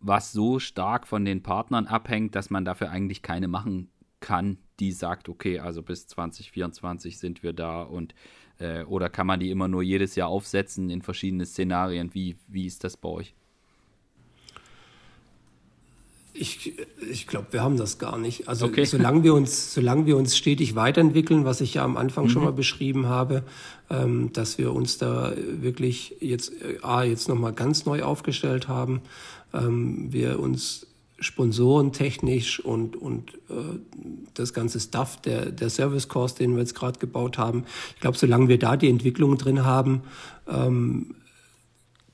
was so stark von den Partnern abhängt, dass man dafür eigentlich keine machen kann, die sagt, okay, also bis 2024 sind wir da und äh, oder kann man die immer nur jedes Jahr aufsetzen in verschiedene Szenarien? Wie, wie ist das bei euch? Ich, ich glaube, wir haben das gar nicht. Also okay. solange wir uns, solange wir uns stetig weiterentwickeln, was ich ja am Anfang mhm. schon mal beschrieben habe, ähm, dass wir uns da wirklich jetzt äh, jetzt nochmal ganz neu aufgestellt haben, ähm, wir uns sponsorentechnisch und, und äh, das ganze Stuff, der, der Service Course, den wir jetzt gerade gebaut haben. Ich glaube, solange wir da die Entwicklung drin haben, ähm,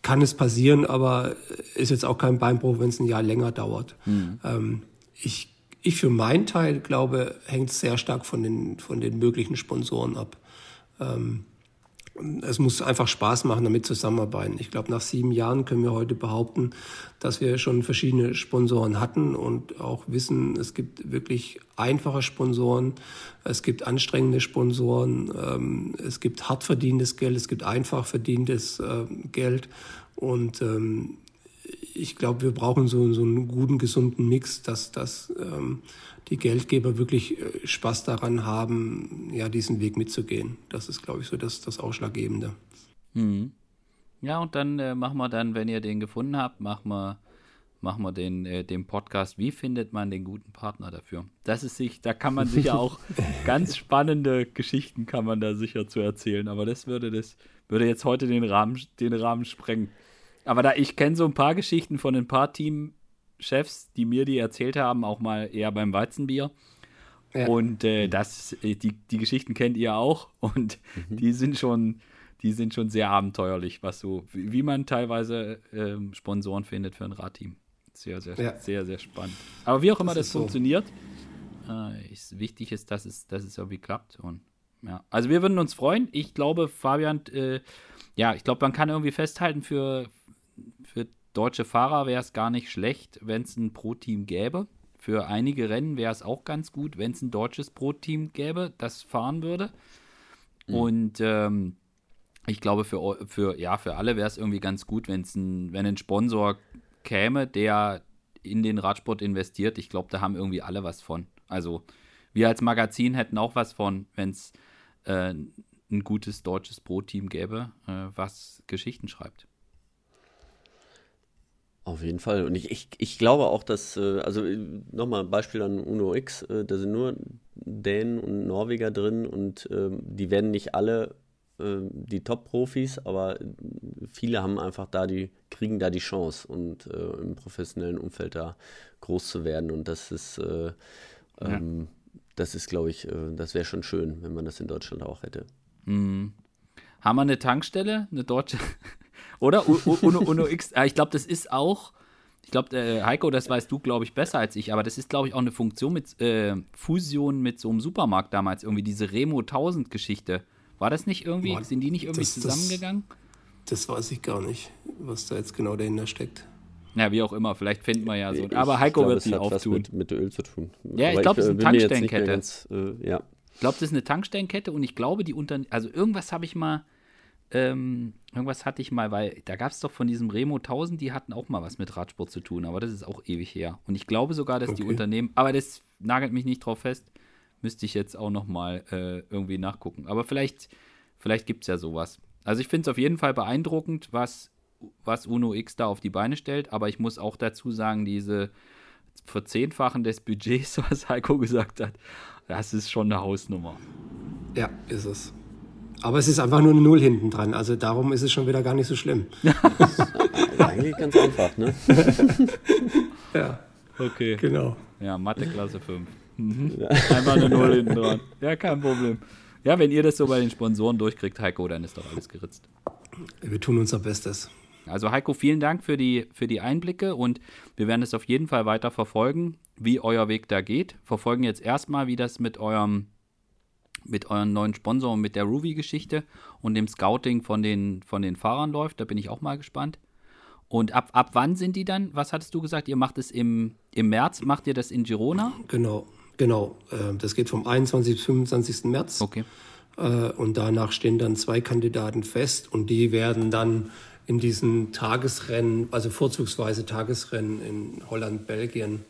kann es passieren, aber ist jetzt auch kein Beinbruch, wenn es ein Jahr länger dauert. Mhm. Ähm, ich, ich für meinen Teil glaube, hängt sehr stark von den, von den möglichen Sponsoren ab. Ähm, es muss einfach Spaß machen, damit zusammenarbeiten. Ich glaube, nach sieben Jahren können wir heute behaupten, dass wir schon verschiedene Sponsoren hatten und auch wissen, es gibt wirklich einfache Sponsoren, es gibt anstrengende Sponsoren, ähm, es gibt hart verdientes Geld, es gibt einfach verdientes äh, Geld und ähm, ich glaube, wir brauchen so, so einen guten, gesunden Mix, dass, dass ähm, die Geldgeber wirklich äh, Spaß daran haben, ja, diesen Weg mitzugehen. Das ist, glaube ich, so das, das Ausschlaggebende. Mhm. Ja, und dann äh, machen wir dann, wenn ihr den gefunden habt, machen wir, machen wir den, äh, den Podcast. Wie findet man den guten Partner dafür? Das ist sich, da kann man sicher auch ganz spannende Geschichten kann man da sicher zu erzählen. Aber das würde das, würde jetzt heute den Rahmen, den Rahmen sprengen. Aber da ich kenne so ein paar Geschichten von ein paar Team, Chefs, die mir die erzählt haben, auch mal eher beim Weizenbier. Ja. Und äh, das, äh, die, die Geschichten kennt ihr auch und mhm. die sind schon, die sind schon sehr abenteuerlich, was so, wie, man teilweise äh, Sponsoren findet für ein Radteam. Sehr, sehr, ja. sehr, sehr spannend. Aber wie auch immer das, das funktioniert, so. äh, ist, wichtig ist, dass es, dass es irgendwie klappt. Und ja, also wir würden uns freuen. Ich glaube, Fabian, äh, ja, ich glaube, man kann irgendwie festhalten für, für deutsche Fahrer wäre es gar nicht schlecht, wenn es ein Pro-Team gäbe. Für einige Rennen wäre es auch ganz gut, wenn es ein deutsches Pro-Team gäbe, das fahren würde. Mhm. Und ähm, ich glaube, für, für, ja, für alle wäre es irgendwie ganz gut, wenn's ein, wenn ein Sponsor käme, der in den Radsport investiert. Ich glaube, da haben irgendwie alle was von. Also wir als Magazin hätten auch was von, wenn es äh, ein gutes deutsches Pro-Team gäbe, äh, was Geschichten schreibt. Auf jeden Fall. Und ich, ich, ich glaube auch, dass, äh, also nochmal ein Beispiel an Uno X, äh, da sind nur Dänen und Norweger drin und ähm, die werden nicht alle ähm, die Top-Profis, aber viele haben einfach da die, kriegen da die Chance und äh, im professionellen Umfeld da groß zu werden. Und das ist, äh, ähm, ja. das ist, glaube ich, äh, das wäre schon schön, wenn man das in Deutschland auch hätte. Mhm. Haben wir eine Tankstelle, eine deutsche? Oder? Uno, Uno X, ah, ich glaube, das ist auch, ich glaube, äh, Heiko, das weißt du, glaube ich, besser als ich, aber das ist, glaube ich, auch eine Funktion mit äh, Fusion mit so einem Supermarkt damals, irgendwie diese Remo 1000 Geschichte. War das nicht irgendwie, Boah, sind die nicht irgendwie das, zusammengegangen? Das, das, weiß ich gar nicht, was da jetzt genau dahinter steckt. Ja, wie auch immer, vielleicht finden wir ja so. Ich aber Heiko glaub, wird die auftun. Was mit, mit Öl zu tun. Ja, ich glaube, das ist eine Tankstellenkette. Äh, ja. Ich glaube, das ist eine Tankstellenkette und ich glaube, die Unternehmen, also irgendwas habe ich mal, ähm, irgendwas hatte ich mal, weil da gab es doch von diesem Remo 1000, die hatten auch mal was mit Radsport zu tun, aber das ist auch ewig her. Und ich glaube sogar, dass okay. die Unternehmen, aber das nagelt mich nicht drauf fest, müsste ich jetzt auch noch mal äh, irgendwie nachgucken. Aber vielleicht, vielleicht gibt es ja sowas. Also ich finde es auf jeden Fall beeindruckend, was, was Uno X da auf die Beine stellt, aber ich muss auch dazu sagen, diese Verzehnfachen des Budgets, was Heiko gesagt hat, das ist schon eine Hausnummer. Ja, ist es. Aber es ist einfach nur eine Null hinten dran. Also darum ist es schon wieder gar nicht so schlimm. Eigentlich ganz einfach, ne? ja. Okay. Genau. Ja, Mathe Klasse 5. Mhm. Ja. Einmal eine Null hinten dran. Ja, kein Problem. Ja, wenn ihr das so bei den Sponsoren durchkriegt, Heiko, dann ist doch alles geritzt. Wir tun unser Bestes. Also Heiko, vielen Dank für die, für die Einblicke und wir werden es auf jeden Fall weiter verfolgen, wie euer Weg da geht. Verfolgen jetzt erstmal, wie das mit eurem mit euren neuen Sponsoren, mit der Ruby-Geschichte und dem Scouting von den, von den Fahrern läuft. Da bin ich auch mal gespannt. Und ab, ab wann sind die dann? Was hattest du gesagt? Ihr macht es im, im März, macht ihr das in Girona? Genau, genau. Äh, das geht vom 21. bis 25. März. Okay. Äh, und danach stehen dann zwei Kandidaten fest und die werden dann in diesen Tagesrennen, also vorzugsweise Tagesrennen in Holland, Belgien,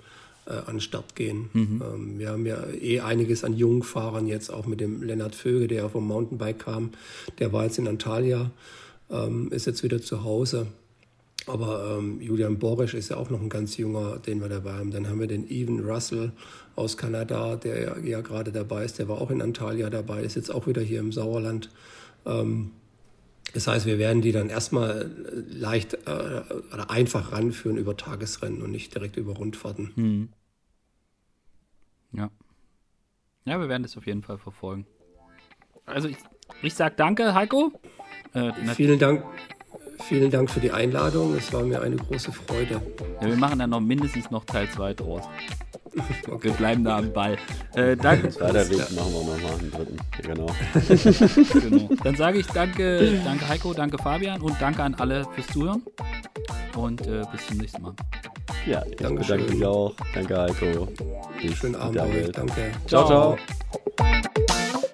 äh, an den Start gehen. Mhm. Ähm, wir haben ja eh einiges an jungen Fahrern jetzt, auch mit dem Lennart Vöge, der vom Mountainbike kam. Der war jetzt in Antalya, ähm, ist jetzt wieder zu Hause. Aber ähm, Julian Borisch ist ja auch noch ein ganz junger, den wir dabei haben. Dann haben wir den Evan Russell aus Kanada, der ja, ja gerade dabei ist. Der war auch in Antalya dabei, ist jetzt auch wieder hier im Sauerland. Ähm, das heißt, wir werden die dann erstmal leicht äh, oder einfach ranführen über Tagesrennen und nicht direkt über Rundfahrten. Hm. Ja. Ja, wir werden das auf jeden Fall verfolgen. Also ich, ich sag danke, Heiko. Äh, Vielen Dank. Vielen Dank für die Einladung. Es war mir eine große Freude. Ja, wir machen dann noch mindestens noch Teil 2 draus. Okay. Wir bleiben da am Ball. Äh, danke. Zweiter Weg machen wir nochmal einen dritten. Genau. genau. Dann sage ich danke, danke Heiko, danke Fabian und danke an alle fürs Zuhören. Und äh, bis zum nächsten Mal. Ja, ich danke bedanke mich auch. Danke Heiko. Schönen Abend euch. Danke. ciao. ciao. ciao.